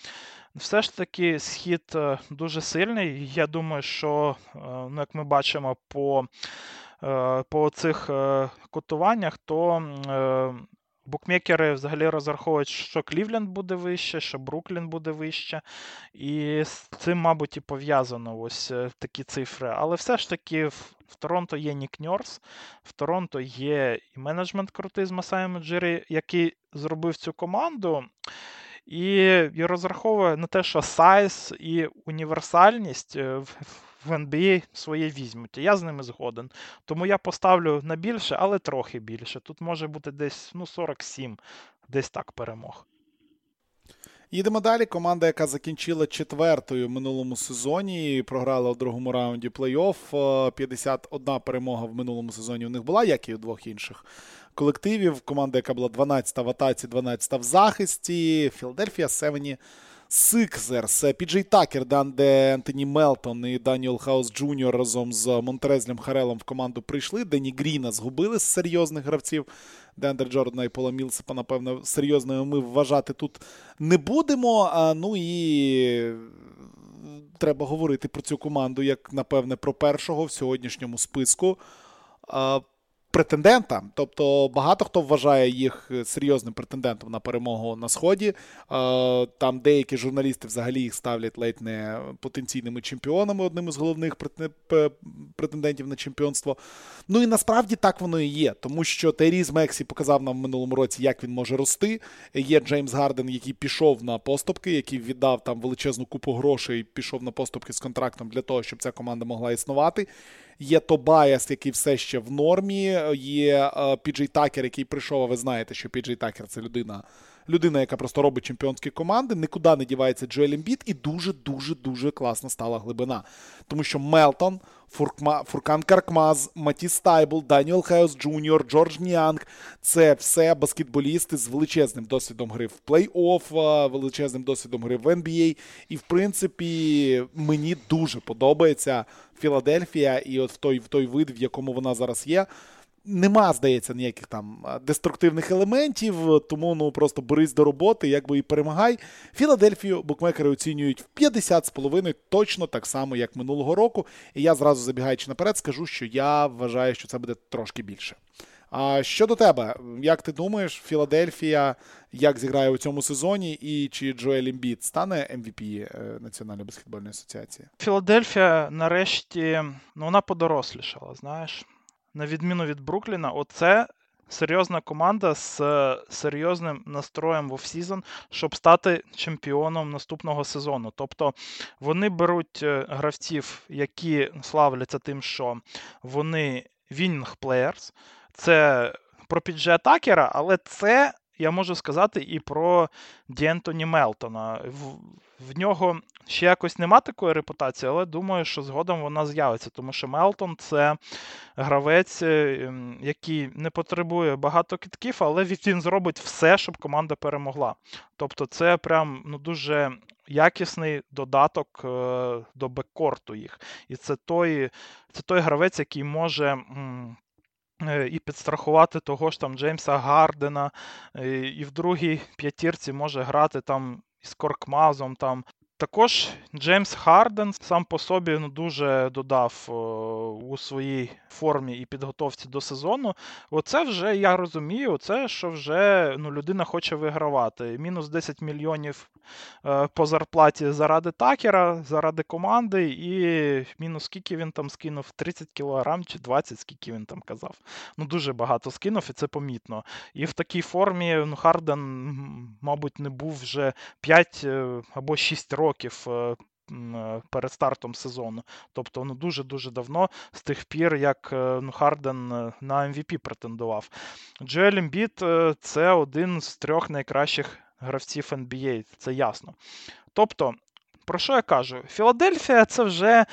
все ж таки схід е, дуже сильний. Я думаю, що, е, ну, як ми бачимо по по цих котуваннях, то Букмекери взагалі розраховують, що Клівленд буде вище, що Бруклін буде вище. І з цим, мабуть, і пов'язано ось е, такі цифри. Але все ж таки в, Торонто є Нік Ньорс, в Торонто є і менеджмент крутий з Масаєм Джирі, який зробив цю команду. І, і розраховує на те, що сайз і універсальність е, в, в NBA своє візьмуть. Я з ними згоден. Тому я поставлю на більше, але трохи більше. Тут може бути десь ну, 47, десь так перемог. Їдемо далі. Команда, яка закінчила четвертою в минулому сезоні, програла в другому раунді плей-офф. 51 перемога в минулому сезоні у них була, як і у двох інших колективів. Команда, яка була 12-та в атаці, 12-та в захисті. Філадельфія 70 Сиксерс, Піджей Такер, Де'Ентоні Мелтон і Даніел Хаус Джуніор разом з Монтрезлем Харелом в команду прийшли. Дені Гріна згубили з серйозних гравців. ДеАндре Джордана і Пола Мілсепа, напевно, серйозними ми вважати тут не будемо. Ну і треба говорити про цю команду, як, напевне, про першого в сьогоднішньому списку. Претендента. Тобто багато хто вважає їх серйозним претендентом на перемогу на сході. Там деякі журналісти взагалі їх ставлять ледь не потенційними чемпіонами, одним із головних претендентів на чемпіонство. Ну і насправді так воно і є, тому що Тайріз Мексі показав нам в минулому році, як він може рости. Є Джеймс Гарден, який пішов на поступки, який віддав там величезну купу грошей, пішов на поступки з контрактом для того, щоб ця команда могла існувати. Є Тобаяс, який все ще в нормі. Є Піджей Такер, який прийшов. а Ви знаєте, що Піджей Такер це людина, людина, яка просто робить чемпіонські команди. Нікуди не дівається Джоель Ембід, і дуже-дуже дуже класна стала глибина. Тому що Мелтон, Фуркма, Фуркан Коркмаз, Матіс Тайбл, Даніел Хаус Джуніор, Жорж Ніанг це все баскетболісти з величезним досвідом гри в плей-офф, величезним досвідом гри в NBA. І, в принципі, мені дуже подобається Філадельфія, і от в той в той вид, в якому вона зараз є. Нема, здається, ніяких там деструктивних елементів, тому ну просто берись до роботи, якби і перемагай. Філадельфію букмекери оцінюють в 50,5, точно так само, як минулого року. І я зразу забігаючи наперед, скажу, що я вважаю, що це буде трошки більше. А щодо тебе, як ти думаєш, Філадельфія як зіграє у цьому сезоні, і чи Джоель Ембід стане MVP е, Національної баскетбольної асоціації? Філадельфія нарешті ну вона подорослішала, знаєш. На відміну від Брукліна, оце серйозна команда з серйозним настроєм в offseason, щоб стати чемпіоном наступного сезону. Тобто вони беруть е, гравців, які славляться тим, що вони winning players, це про підже Такера, але це я можу сказати і про Діентоні Мелтона. В, в нього ще якось нема такої репутації, але думаю, що згодом вона з'явиться, тому що Мелтон це гравець, е, який не потребує багато китків, але він зробить все, щоб команда перемогла. Тобто, це прям ну, дуже якісний додаток е, до беккорту їх. І це той, це той гравець, який може. Е, і підстрахувати того ж там Джеймса Гардена, е, і в другій п'ятірці може грати там із Коркмазом, там також Джеймс Харден сам по собі ну, дуже додав о, у своїй формі і підготовці до сезону. Оце вже я розумію, це що вже ну, людина хоче вигравати. Мінус 10 мільйонів е, по зарплаті заради Такера, заради команди, і мінус скільки він там скинув? 30 кілограм чи 20, скільки він там казав. Ну Дуже багато скинув, і це помітно. І в такій формі ну, Харден, мабуть, не був вже 5 е, або 6 років років е, е, перед стартом сезону. Тобто ну, дуже-дуже давно, з тих пір, як е, ну, Харден на MVP претендував. Джоель Ембід – це один з трьох найкращих гравців NBA, це ясно. Тобто, про що я кажу? Філадельфія це вже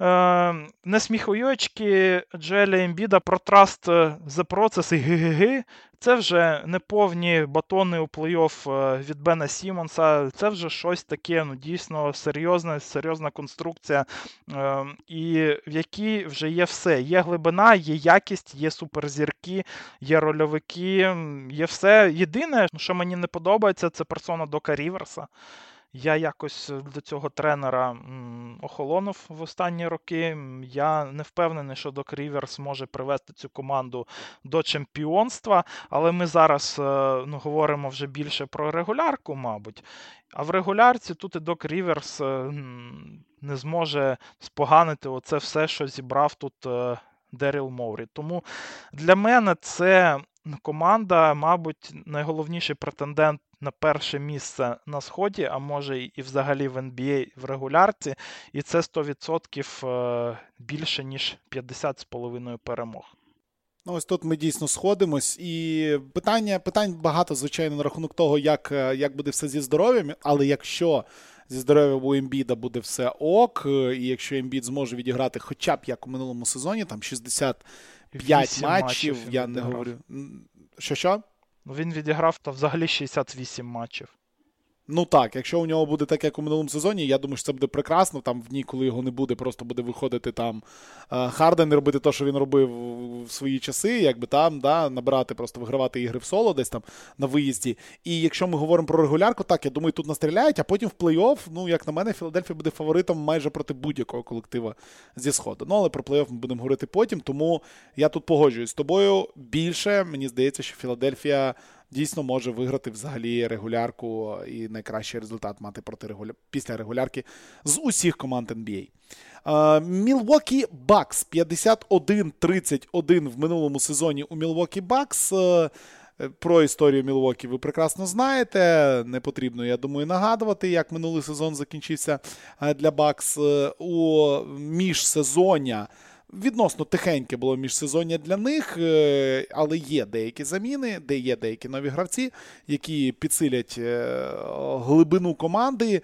е, не сміхуйочки Джоеля Ембіда про trust the process і ГГГ. Це вже не повні батони у плей-офф е, від Бена Сімонса. Це вже щось таке, ну дійсно серйозна, серйозна конструкція, е, і в якій вже є все. Є глибина, є якість, є суперзірки, є рольовики, є все. Єдине, що мені не подобається, це персона Дока Ріверса Я якось до цього тренера охолонув в останні роки. Я не впевнений, що Док Ріверс може привести цю команду до чемпіонства, але ми зараз е, ну, говоримо вже більше про регулярку, мабуть. А в регулярці тут і Док Ріверс е, не зможе споганити оце все, що зібрав тут е, Деріл Моурі. Тому для мене це команда, мабуть, найголовніший претендент на перше місце на сході, а може і взагалі в NBA в регулярці. І це 100% е, більше, ніж 50,5 перемог. Ну, ось тут ми дійсно сходимось, і питання питань багато, звичайно, на рахунок того, як е, як буде все зі здоров'ям, але якщо зі здоров'ям у Ембіда буде все ок, е, і якщо Ембід зможе відіграти хоча б як у минулому сезоні, там 65 матчів, матчів я не говорю. Що що? Ну він відіграв то взагалі 68 матчів. Ну так, якщо у нього буде так, як у минулому сезоні, я думаю, що це буде прекрасно. Там в дні, коли його не буде, просто буде виходити там е, Харден і робити те, що він робив в свої часи, якби там, да, набирати, просто вигравати ігри в соло десь там на виїзді. І якщо ми говоримо про регулярку, так, я думаю, тут настріляють, а потім в плей-офф, ну, як на мене, Філадельфія буде фаворитом майже проти будь-якого колектива зі Сходу. Ну, але про плей-офф ми будемо говорити потім, тому я тут погоджуюсь з тобою. Більше мені здається, що Філадельфія дійсно може виграти взагалі регулярку і найкращий результат мати проти регуля... після регулярки з усіх команд NBA. Мілвокі Бакс 51-31 в минулому сезоні у Мілвокі Бакс. Е, про історію Мілвокі ви прекрасно знаєте. Не потрібно, я думаю, нагадувати, як минулий сезон закінчився е, для Бакс е, у міжсезоння. Відносно тихеньке було міжсезоння для них, е, але є деякі заміни, де є деякі нові гравці, які підсилять е, глибину команди.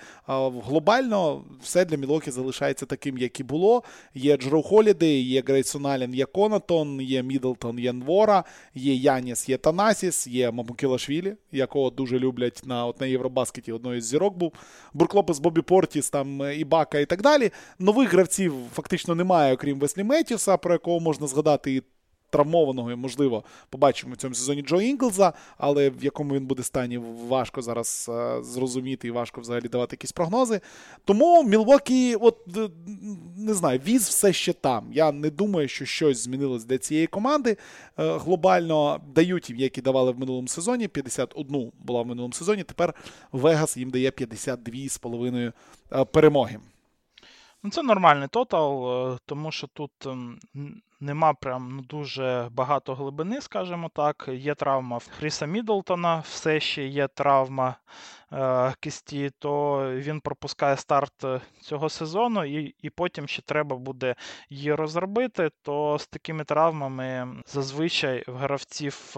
Глобально все для Мілокі залишається таким, як і було. Є Джро Холідей, є Грейсон Аллен, є Конатон, є Мідлтон, є Нвора, є Яніс, є Танасіс, є Мамукілашвілі, якого дуже люблять на от на Євробаскеті одної з зірок був. Бурклопес Бобі Портіс, там е, Ібака і так далі. Нових гравців фактично немає, окрім Веслі Метіса, про якого можна згадати і травмованого, можливо, побачимо в цьому сезоні Джо Інглза, але в якому він буде стані, важко зараз зрозуміти і важко взагалі давати якісь прогнози. Тому Мілвокі, от не знаю, віз все ще там. Я не думаю, що щось змінилось для цієї команди. Е, глобально дають їм, які давали в минулому сезоні. 51 була в минулому сезоні. Тепер Вегас їм дає 52,5 е, перемоги. Ну, Це нормальний тотал, е, тому що тут ем, нема прям ну, дуже багато глибини, скажімо так. Є травма Хріса Мідлтона, все ще є травма е, кисті, то він пропускає старт е, цього сезону, і і потім ще треба буде її розробити. То з такими травмами зазвичай в гравців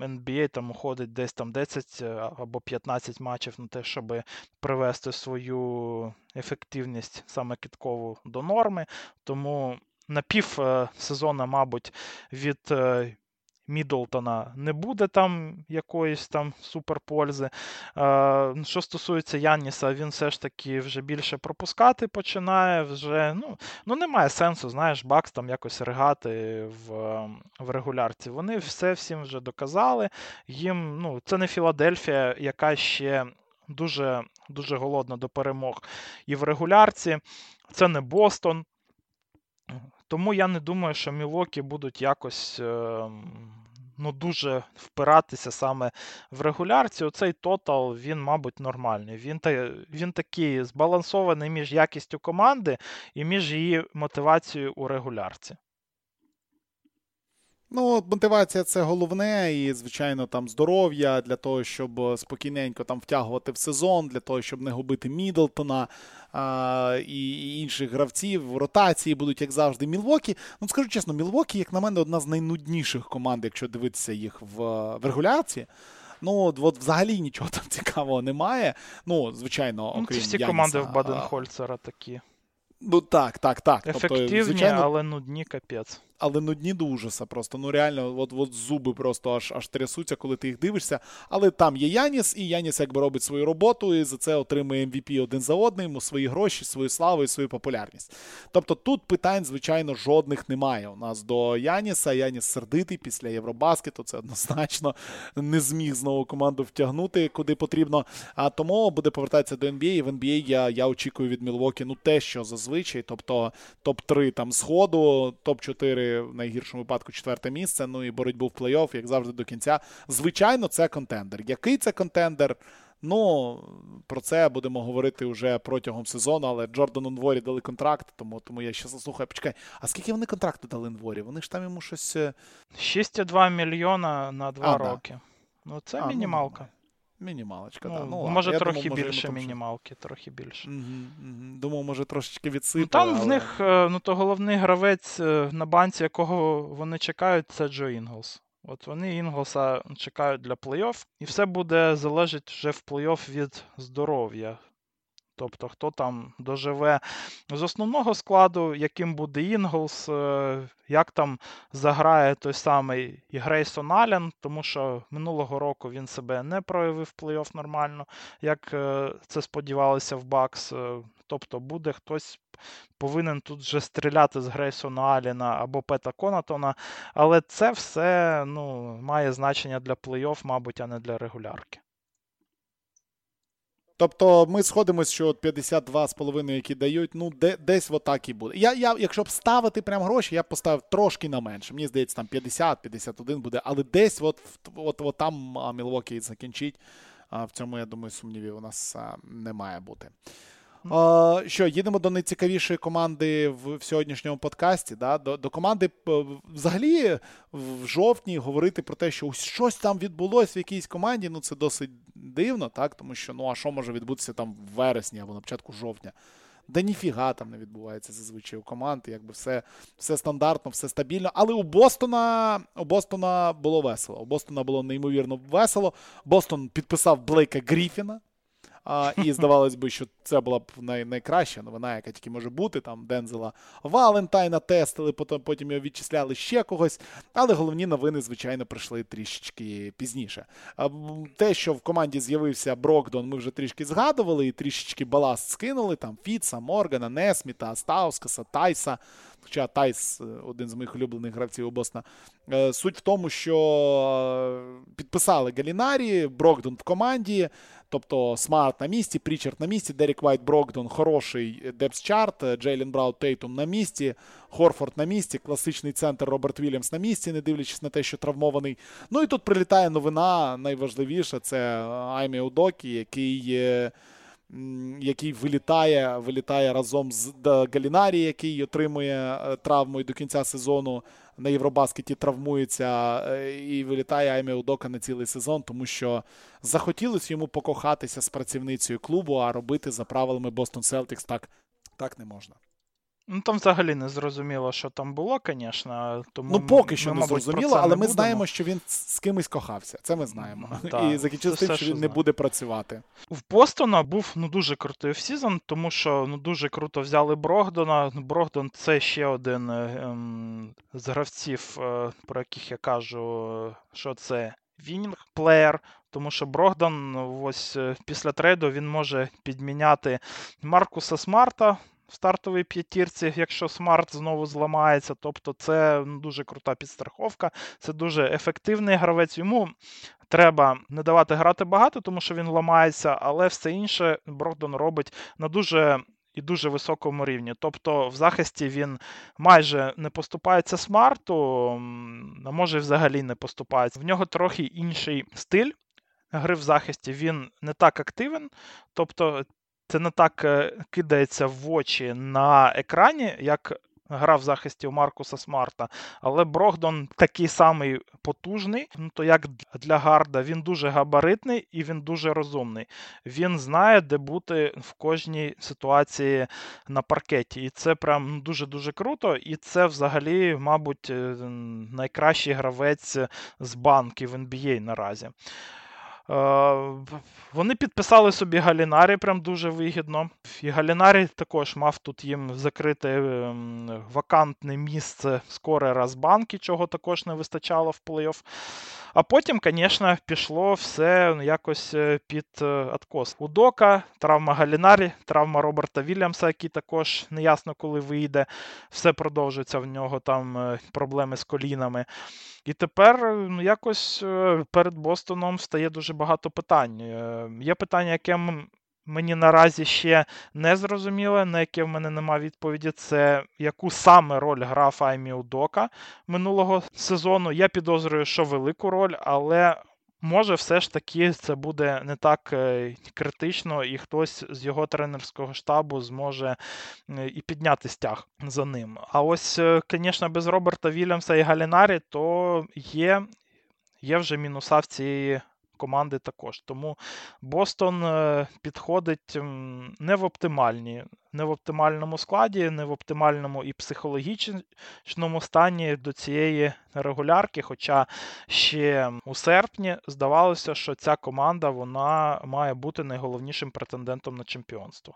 NBA е, там уходить десь там 10 е, або 15 матчів на те, щоб привести свою ефективність саме кіткову до норми. Тому на пів е, сезона, мабуть, від е, Мідлтона не буде там якоїсь там суперпользи. Е, що стосується Янніса, він все ж таки вже більше пропускати починає. Вже ну, ну немає сенсу, знаєш, Бакс там якось ригати в в регулярці. Вони все всім вже доказали. Їм ну, це не Філадельфія, яка ще дуже, дуже голодна до перемог і в регулярці. Це не Бостон. Тому я не думаю, що Мілокі будуть якось ем, ну, дуже впиратися саме в регулярці. Оцей тотал, він, мабуть, нормальний. Він він такий збалансований між якістю команди і між її мотивацією у регулярці. Ну, мотивація це головне, і, звичайно, там здоров'я для того, щоб спокійненько там втягувати в сезон, для того, щоб не губити Мідлтона а, і інших гравців. В ротації будуть, як завжди, Мілвокі. Ну, скажу чесно, Мілвокі, як на мене, одна з найнудніших команд, якщо дивитися їх в, в регуляції. Ну, от взагалі нічого там цікавого немає. Ну, звичайно, ну, окрім ну, Всі Яніса. команди в Баденхольцера такі. Ну так, так, так. Ефективні, тобто, звичайно, але нудні капець. Але нудні до ужаса. Просто ну реально, от от зуби просто аж аж трясуться, коли ти їх дивишся. Але там є Яніс, і Яніс якби робить свою роботу, і за це отримує MVP один за одним, свої гроші, свою славу і свою популярність. Тобто тут питань, звичайно, жодних немає. У нас до Яніса. Яніс сердитий після Євробаскету. Це однозначно не зміг знову команду втягнути куди потрібно. А тому буде повертатися до NBA. І в NBA я я очікую від Мілвокі ну те, що зазвичай, тобто топ-3 там сходу, топ-4 в найгіршому випадку четверте місце. Ну і боротьбу в плей-офф, як завжди, до кінця. Звичайно, це контендер. Який це контендер? Ну, про це будемо говорити вже протягом сезону, але Джордану Нворі дали контракт, тому тому я ще заслухаю. Почекай, а скільки вони контракту дали Нворі? Вони ж там йому щось. 6,2 е, мільйона на 2 а, роки. Да. Ну, це а, ну, мінімалка. Ну, мінімалочка, ну, так. Ну, може, ладно. трохи думав, більше може, мінімалки, трохи більше. Угу, угу. Думав, може, трошечки відсипали. Ну, Там але... в них, е, ну, то головний гравець е, на банці, якого вони чекають, це Джо Інглс. От вони Інглса чекають для плей-офф, і все буде залежати вже в плей-офф від здоров'я. Тобто, хто там доживе з основного складу, яким буде Інглс, е, як там заграє той самий і Грейсон Аллен, тому що минулого року він себе не проявив плей-офф нормально, як е, це сподівалося в Бакс. Е, тобто буде хтось повинен тут вже стріляти з Грейсона Аліна або Пета Конатона. Але це все ну, має значення для плей-офф, мабуть, а не для регулярки. Тобто ми сходимося, що 52,5, які дають, ну, де, десь отак і буде. Я, я, Якщо б ставити прям гроші, я б поставив трошки на менше. Мені здається, там 50-51 буде, але десь от, от, от там Мілвокі закінчить. В цьому, я думаю, сумнівів у нас не має бути. Що, їдемо до найцікавішої команди в, в сьогоднішньому подкасті. Да? До до команди взагалі в жовтні говорити про те, що щось там відбулося в якійсь команді, ну це досить дивно, так? Тому що ну а що може відбутися там в вересні або на початку жовтня? Да ніфіга там не відбувається зазвичай у команд, якби все все стандартно, все стабільно. Але у Бостона у Бостона було весело. У Бостона було неймовірно весело. Бостон підписав Блейка Гріфіна. А, І здавалось би, що це була б най, найкраща новина, яка тільки може бути. Там Дензела Валентайна тестили, потім потім його відчисляли ще когось. Але головні новини, звичайно, прийшли трішечки пізніше. А, те, що в команді з'явився Брокдон, ми вже трішки згадували, і трішечки баласт скинули. Там Фіца, Моргана, Несміта, Стаускаса, Тайса. Хоча Тайс один з моїх улюблених гравців у Бостона. Е, суть в тому, що е, підписали Галінарі, Брогдон в команді. Тобто Смарт на місці, Прічард на місці, Дерік Вайт, Брогдон, хороший depth chart, Джейлен Браун, Тейтум на місці, Хорфорд на місці, класичний центр Роберт Вільямс на місці, не дивлячись на те, що травмований. Ну і тут прилітає новина. Найважливіша це Аймі Удока, який. Який вилітає вилітає разом з Галінарі, який отримує е, травму і до кінця сезону на Євробаскеті травмується е, і вилітає Аймі Удока на цілий сезон, тому що захотілося йому покохатися з працівницею клубу, а робити за правилами Бостон Селтікс так, так не можна. Ну там взагалі не зрозуміло, що там було, звісно. Тому ну поки що ми, не зрозуміло, але ми будемо. знаємо, що він з кимось кохався. Це ми знаємо. Так, І закінчив тим, що він не буде працювати. В Бостона був ну дуже крутий offseason, тому що ну дуже круто взяли Брогдона. Брогдон це ще один ем, з гравців, е, про яких я кажу, що це winning player. Тому що Брогдон, ось е, після трейду він може підміняти Маркуса Смарта в стартовій п'ятірці, якщо Смарт знову зламається. Тобто це ну, дуже крута підстраховка, це дуже ефективний гравець. Йому треба не давати грати багато, тому що він ламається, але все інше Брогдон робить на дуже. І дуже високому рівні. Тобто в захисті він майже не поступається смарту, а може взагалі не поступається. В нього трохи інший стиль гри в захисті, він не так активен. Тобто це не так е, кидається в очі на екрані, як гра в захисті у Маркуса Смарта. Але Брогдон такий самий потужний, ну то як для Гарда, він дуже габаритний і він дуже розумний. Він знає, де бути в кожній ситуації на паркеті. І це прям дуже-дуже круто. І це взагалі, мабуть, е, найкращий гравець з банків NBA наразі. Вони підписали собі Галінарі прям дуже вигідно. І Галінарі також мав тут їм закрити ем, вакантне місце скоре раз банки, чого також не вистачало в плей-офф. А потім, звісно, пішло все якось е, під е, откос. У Дока, травма Галінарі, травма Роберта Вільямса, який також неясно коли вийде. Все продовжується в нього там е, проблеми з колінами. І тепер ну, якось перед Бостоном стає дуже багато питань. Є питання, яке мені наразі ще не зрозуміло, на яке в мене немає відповіді, це яку саме роль грав Аймі Удока минулого сезону. Я підозрюю, що велику роль, але. Може, все ж таки це буде не так е, критично, і хтось з його тренерського штабу зможе е, і підняти стяг за ним. А ось, звісно, е, без Роберта Вільямса і Галінарі, то є є вже мінуса в цієї команди також. Тому Бостон е, підходить не в оптимальні, не в оптимальному складі, не в оптимальному і психологічному стані до цієї регулярки. Хоча ще у серпні здавалося, що ця команда вона має бути найголовнішим претендентом на чемпіонство.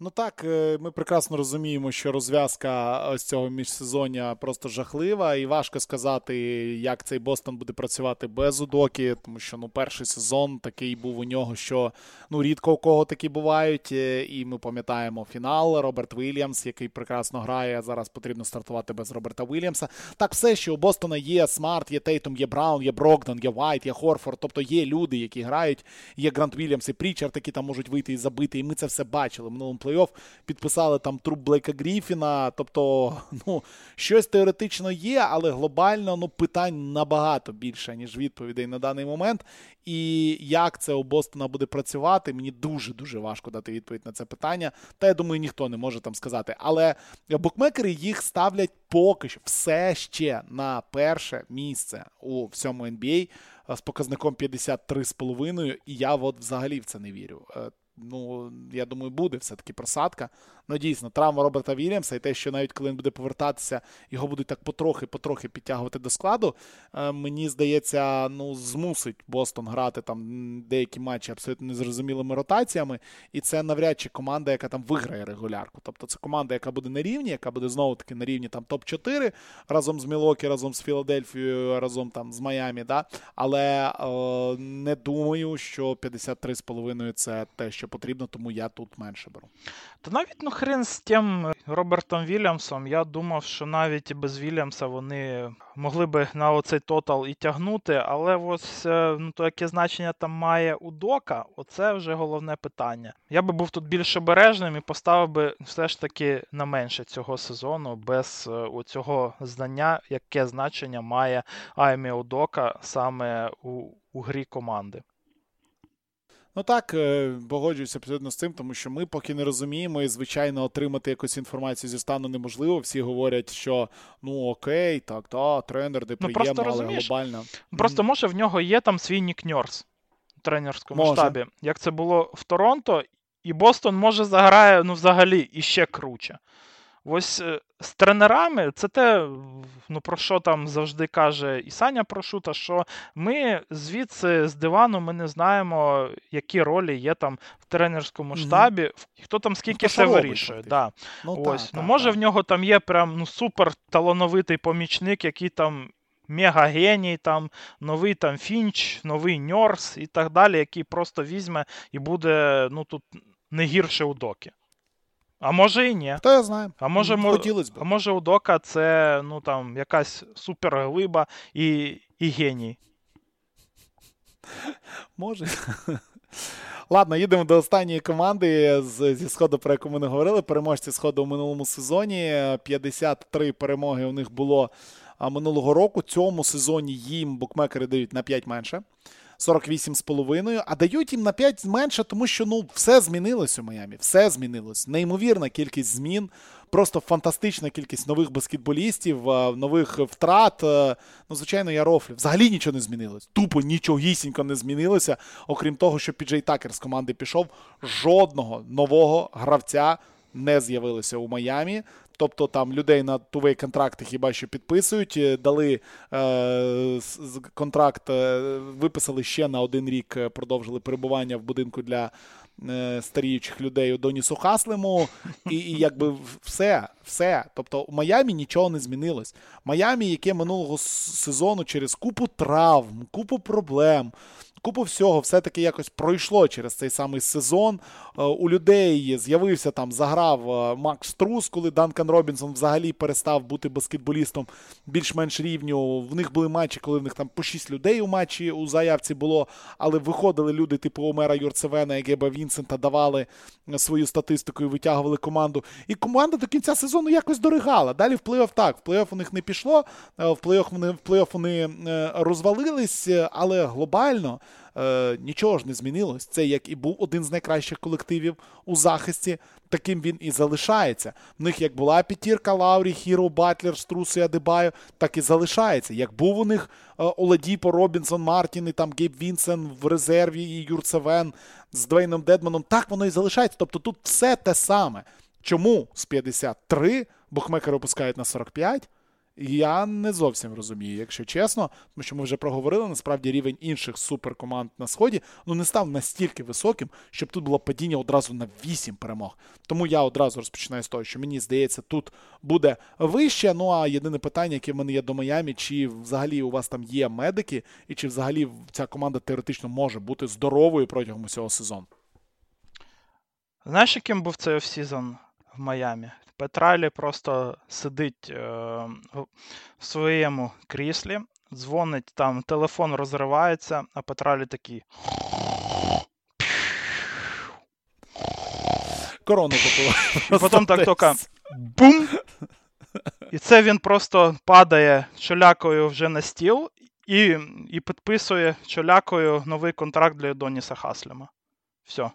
Ну так, е, ми прекрасно розуміємо, що розв'язка ось цього міжсезоння просто жахлива, і важко сказати, як цей Бостон буде працювати без Удокі, тому що ну, перший сезон такий був у нього, що ну, рідко у кого такі бувають. Е, і ми пам'ятаємо фінал Роберт Вільямс, який прекрасно грає. Зараз потрібно стартувати без Роберта Вільямса. Так, все, що у Бостона є Смарт, є Тейтум, є Браун, є Брогдон, є Вайт, є Хорфорд. Тобто є люди, які грають, є Грант Вільямс і Прічард, які там можуть вийти і забити. І ми це все бачили. Минулому плей-офф підписали там труп Блейка Гріфіна. Тобто, ну, щось теоретично є, але глобально ну, питань набагато більше, ніж відповідей на даний момент. І як це у Бостона буде працювати, мені дуже-дуже важко дати відповідь на це питання. Та я думаю, ніхто не може там сказати. Але букмекери їх ставлять поки що все ще на перше місце у всьому NBA з показником 53,5. І я от взагалі в це не вірю. Ну, я думаю, буде все-таки просадка. Ну, дійсно, травма Роберта Вільямса і те, що навіть коли він буде повертатися, його будуть так потрохи-потрохи підтягувати до складу. Е, мені здається, ну, змусить Бостон грати там деякі матчі абсолютно незрозумілими ротаціями. І це навряд чи команда, яка там виграє регулярку. Тобто це команда, яка буде на рівні, яка буде знову-таки на рівні там топ-4 разом з Мілокі, разом з Філадельфією, разом там з Майамі. Да? Але е, не думаю, що 53,5 це те, що потрібно, тому я тут менше беру. Та навіть ну хрен з тим Робертом Вільямсом. Я думав, що навіть і без Вільямса вони могли би на оцей тотал і тягнути, але ось е, ну, то яке значення там має у Дока, оце вже головне питання. Я би був тут більш обережним і поставив би все ж таки на менше цього сезону без е, цього знання, яке значення має Аймі Удока саме у, у грі команди. Ну так, е, погоджуюся абсолютно з цим, тому що ми поки не розуміємо, і звичайно, отримати якусь інформацію зі стану неможливо. Всі говорять, що ну окей, так, так, тренер, де ну, але глобально. Просто може в нього є там свій Нік Ньорс в тренерському може. штабі. Як це було в Торонто, і Бостон може заграє ну, взагалі іще круче. Ось е, з тренерами це те, ну про що там завжди каже і Саня Прошута, що ми звідси з дивану ми не знаємо, які ролі є там в тренерському штабі, mm-hmm. хто там скільки ну, все вирішує. Да. Ну, Ось. Та, ну, та, Може, та. в нього там є прям ну, супер талановитий помічник, який там. Мега-геній, там, новий там Фінч, новий Ньорс і так далі, який просто візьме і буде ну, тут не гірше у докі. А може і ні. Хто я знаю. А може Хотілось би. А може у Дока це ну там якась суперглиба і і геній. Може. Ладно, їдемо до останньої команди зі сходу, про яку ми не говорили. Переможці сходу у минулому сезоні. 53 перемоги у них було минулого року. Цьому сезоні їм букмекери дають на 5 менше. 48,5, а дають їм на 5 менше, тому що ну все змінилось у Майамі. Все змінилось. Неймовірна кількість змін, просто фантастична кількість нових баскетболістів, е, нових втрат. Е, ну, звичайно, я рофлю. Взагалі нічого не змінилось. Тупо нічогісінько не змінилося. Окрім того, що Піджей Такер з команди пішов. Жодного нового гравця не з'явилися у Майамі. Тобто там людей на тувей контракти хіба що підписують, е, дали е, контракт, е, виписали ще на один рік, е, продовжили перебування в будинку для е, старіючих людей у Донісу Хаслему. І, і якби все, все. Тобто у Майамі нічого не змінилось. Майамі, яке минулого сезону через купу травм, купу проблем купу всього все-таки якось пройшло через цей самий сезон. Е, у людей з'явився там, заграв е, Макс Трус, коли Данкан Робінсон взагалі перестав бути баскетболістом більш-менш рівню. В них були матчі, коли в них там по 6 людей у матчі у заявці було, але виходили люди, типу Омера Юрцевена і Геба Вінсента, давали свою статистику і витягували команду. І команда до кінця сезону якось доригала. Далі в плей-офф так, в плей-офф у них не пішло, е, в плей-офф вони, в плей-офф вони розвалились, але глобально е, нічого ж не змінилось. Це як і був один з найкращих колективів у захисті, таким він і залишається. В них як була п'ятірка Лаурі, Хіро, Батлер, Струс і Адебайо, так і залишається. Як був у них е, Оладіпо, Робінсон, Мартін і там Гейб Вінсен в резерві і Юрцевен з Двейном Дедманом, так воно і залишається. Тобто тут все те саме. Чому з 53 букмекери опускають на 45? Я не зовсім розумію, якщо чесно, тому що ми вже проговорили, насправді рівень інших суперкоманд на сході ну не став настільки високим, щоб тут було падіння одразу на 8 перемог. Тому я одразу розпочинаю з того, що мені здається, тут буде вище. Ну а єдине питання, яке в мене є до Майамі, чи взагалі у вас там є медики, і чи взагалі ця команда теоретично може бути здоровою протягом усього сезону? Знаєш, яким був цей офсезон в Майамі? Петралі просто сидить е, в своєму кріслі, дзвонить там, телефон розривається, а Петралі такий. Корону попила. І потім так тока бум! І це він просто падає чолякою вже на стіл і і підписує чолякою новий контракт для Доніса Хаслема. Все.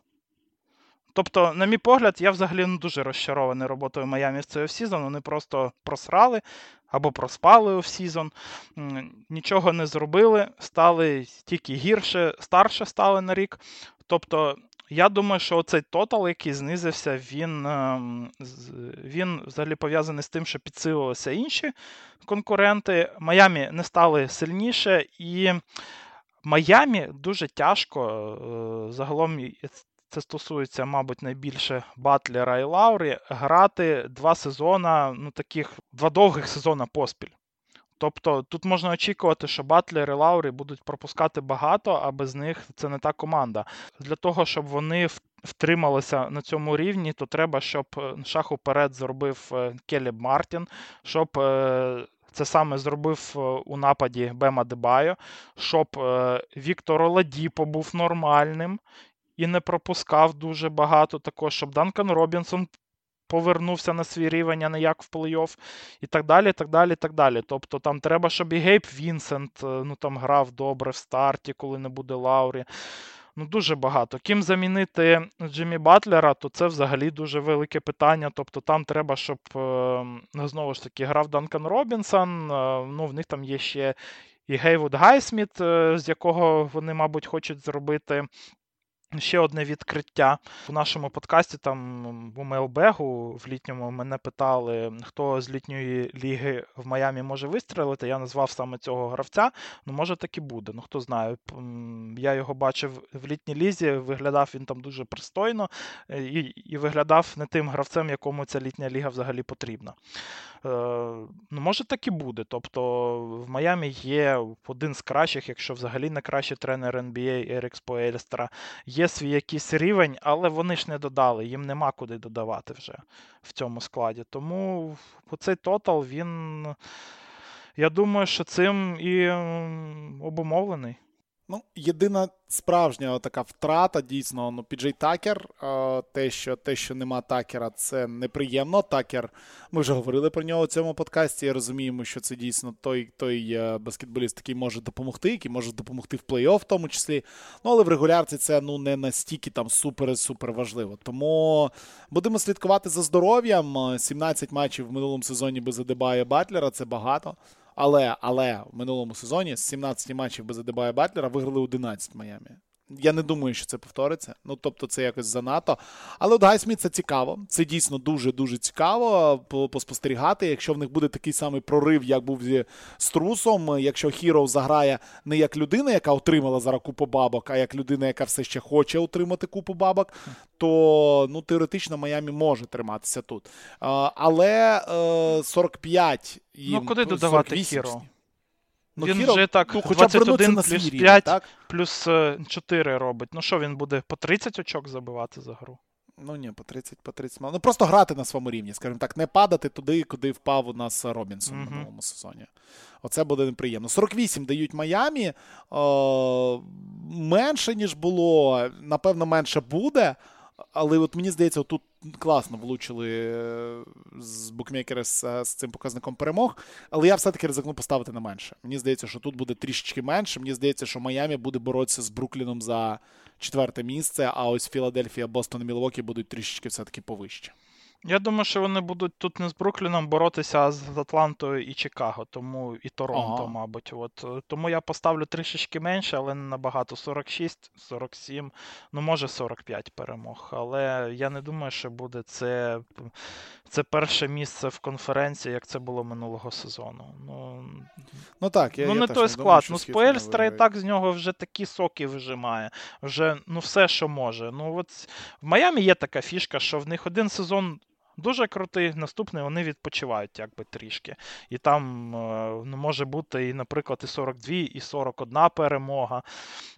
Тобто, на мій погляд, я взагалі не дуже розчарований роботою Майамі в цей offseason. Вони просто просрали або проспали offseason, нічого не зробили, стали тільки гірше, старше стали на рік. Тобто, я думаю, що цей тотал, який знизився, він ем, він взагалі пов'язаний з тим, що підсилилися інші конкуренти. Майамі не стали сильніше, і Майамі дуже тяжко е, загалом це стосується, мабуть, найбільше Батлера і Лаурі, грати два сезона, ну таких два довгих сезона поспіль. Тобто тут можна очікувати, що Батлер і Лаурі будуть пропускати багато, а без них це не та команда. Для того, щоб вони втрималися на цьому рівні, то треба, щоб е, шаг уперед зробив е, Келіб Мартін, щоб. Е, це саме зробив у нападі Бема Дебайо, щоб Віктор Оладіпо був нормальним і не пропускав дуже багато також, щоб Данкан Робінсон повернувся на свій рівень, а не як в плей-офф, і так далі. так далі, так далі. Тобто там треба, щоб і Гейб Вінсент е, ну, там грав добре в старті, коли не буде Лаурі. Ну, дуже багато. Ким замінити Джиммі Батлера, то це взагалі дуже велике питання. Тобто там треба, щоб е, знову ж таки грав Данкан Робінсон. Е, ну, В них там є ще і Гейвуд Гайсміт, з якого вони, мабуть, хочуть зробити Ще одне відкриття у нашому подкасті. Там у mailbag у в літньому мене питали, хто з літньої ліги в Майамі може вистрілити. Я назвав саме цього гравця. Ну, може так і буде. Ну хто знає. Я його бачив в літній лізі, виглядав він там дуже пристойно е, і і виглядав не тим гравцем, якому ця літня ліга взагалі потрібна. Е, ну, Може так і буде. Тобто в Майамі є один з кращих, якщо взагалі не кращий тренер NBA Ерік Споельстра. Є свій якийсь рівень, але вони ж не додали, їм нема куди додавати вже в цьому складі. Тому оцей тотал, він. Я думаю, що цим і обумовлений. Ну, єдина справжня така втрата, дійсно, ну, Піджей Такер. Те, що те, що нема такера, це неприємно. Такер, ми вже говорили про нього у цьому подкасті. Розуміємо, що це дійсно той той е, баскетболіст, який може допомогти, який може допомогти в плей-офф в тому числі. Ну, але в регулярці це ну, не настільки там супер-супер важливо. Тому будемо слідкувати за здоров'ям. 17 матчів в минулому сезоні без Адебая Батлера це багато. Але але в минулому сезоні з 17 матчів без Адебая Батлера виграли 11 Майамі. Я не думаю, що це повториться. Ну, тобто, це якось занадто. Але от Гайсміт це цікаво. Це дійсно дуже-дуже цікаво поспостерігати. Якщо в них буде такий самий прорив, як був зі Струсом, якщо Хіро заграє не як людина, яка отримала зараз купу бабок, а як людина, яка все ще хоче отримати купу бабок, то ну, теоретично Майамі може триматися тут. Але 45 їм, Ну, куди додавати Хіро? Ну, він Хіро, вже так ну, хоча 21 на плюс свій 5 так? плюс 4 робить. Ну що, він буде по 30 очок забивати за гру? Ну ні, по 30, по 30 Ну просто грати на своєму рівні, скажімо так, не падати туди, куди впав у нас Робінсон mm-hmm. в минулому сезоні. Оце буде неприємно. 48 дають Майамі. О, менше, ніж було, напевно, менше буде. Але от мені здається, тут класно влучили е, з букмекери з, е, з цим показником перемог. Але я все-таки ризикну поставити на менше. Мені здається, що тут буде трішечки менше. Мені здається, що Майамі буде боротися з Брукліном за четверте місце, а ось Філадельфія, Бостон і Мілвокі будуть трішечки все-таки повище. Я думаю, що вони будуть тут не з Брукліном боротися, а з Атлантою і Чикаго, тому і Торонто, ага. мабуть. От. Тому я поставлю трішечки менше, але не набагато 46, 47, ну може 45 перемог. Але я не думаю, що буде це це перше місце в конференції, як це було минулого сезону. Ну ну так, я, ну, я не той не склад. Думаю, ну Споельстра і так з нього вже такі соки вижимає. Вже ну все, що може. Ну от В Майамі є така фішка, що в них один сезон. Дуже крутий, наступний вони відпочивають якби трішки. І там е, ну, може бути, і, наприклад, і 42, і 41 перемога.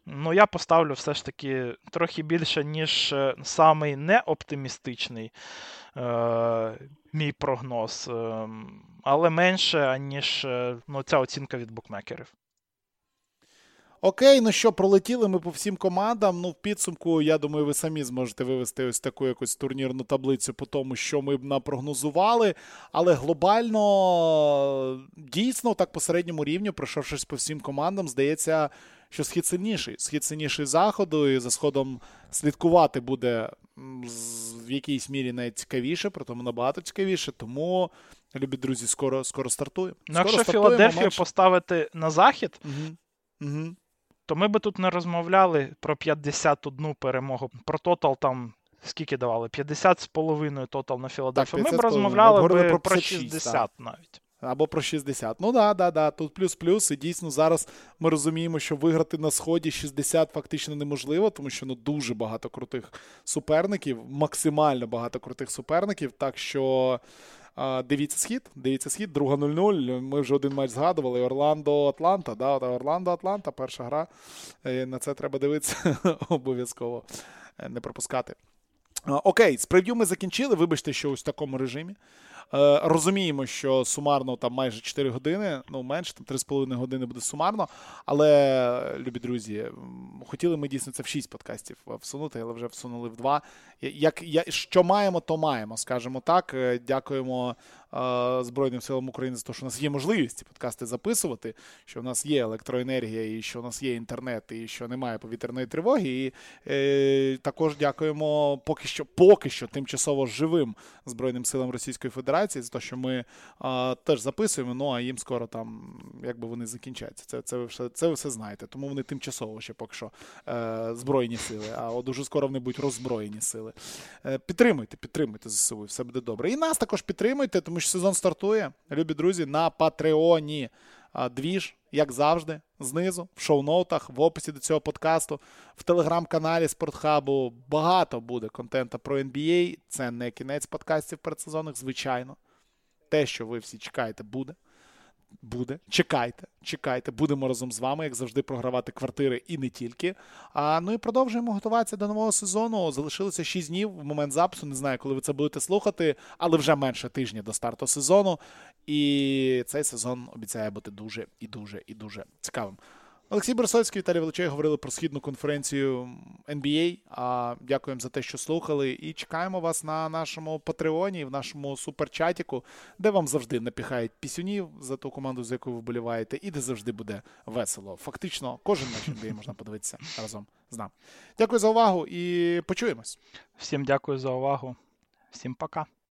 Ну, я поставлю все ж таки трохи більше, ніж е, самий неоптимістичний е, мій прогноз, е, але менше, ніж е, ну, ця оцінка від букмекерів. Окей, ну що, пролетіли ми по всім командам. Ну, в підсумку, я думаю, ви самі зможете вивести ось таку якусь турнірну таблицю по тому, що ми б напрогнозували. Але глобально, дійсно, так по середньому рівню, пройшовшись по всім командам, здається, що схід сильніший. Схід сильніший заходу, і за сходом слідкувати буде в якійсь мірі навіть цікавіше, при тому набагато цікавіше. Тому, любі друзі, скоро скоро стартуємо. Ну, Якщо Філадельфію менше... поставити на захід. Угу. Угу то ми би тут не розмовляли про 51 перемогу, про тотал там. Скільки давали? 50 з половиною тотал на Філадельфію. Ми б розмовляли би про, про 60 так. навіть. Або про 60. Ну да, да, да. Тут плюс-плюс. І дійсно зараз ми розуміємо, що виграти на сході 60 фактично неможливо, тому що ну дуже багато крутих суперників, максимально багато крутих суперників. Так що Дивіться схід, дивіться схід, друга 0-0. Ми вже один матч згадували. Орландо Атланта. Да, Орландо Атланта, перша гра. Е, на це треба дивитися обов'язково е, не пропускати. Окей, з прев'ю ми закінчили. Вибачте, що ось в такому режимі. Е, розуміємо, що сумарно там майже 4 години, ну менше, там 3,5 години буде сумарно. Але, любі друзі, хотіли ми дійсно це в 6 подкастів всунути, але вже всунули в 2. Як, я, Що маємо, то маємо, скажімо так. Е, дякуємо Збройним силам України за те, що у нас є можливість ці подкасти записувати, що в нас є електроенергія, і що у нас є інтернет, і що немає повітряної тривоги. І е, також дякуємо поки що поки що тимчасово живим Збройним силам Російської Федерації за те, що ми а, теж записуємо. Ну а їм скоро там, якби вони закінчаться. Це це ви все це ви все знаєте. Тому вони тимчасово ще поки що е, збройні сили. А от дуже скоро вони будуть роззброєні сили. Е, підтримуйте, підтримуйте ЗСУ, все буде добре. І нас також підтримуйте, тому що сезон стартує, любі друзі, на Патреоні. Двіж, як завжди, знизу, в шоу-ноутах, в описі до цього подкасту, в телеграм-каналі Спортхабу багато буде контенту про NBA. Це не кінець подкастів передсезонних, звичайно. Те, що ви всі чекаєте, буде. Буде. Чекайте, чекайте, будемо разом з вами, як завжди, програвати квартири і не тільки. А ну і продовжуємо готуватися до нового сезону. Залишилося 6 днів в момент запису. Не знаю, коли ви це будете слухати, але вже менше тижня до старту сезону. І цей сезон обіцяє бути дуже і дуже і дуже цікавим. Олексій Борисовський, Віталій Величей говорили про східну конференцію NBA. А дякуємо за те, що слухали. І чекаємо вас на нашому Патреоні, в нашому суперчатіку, де вам завжди напіхають пісюнів за ту команду, за яку ви вболіваєте, і де завжди буде весело. Фактично, кожен матч NBA можна подивитися разом з нами. Дякую за увагу і почуємось. Всім дякую за увагу. Всім пока.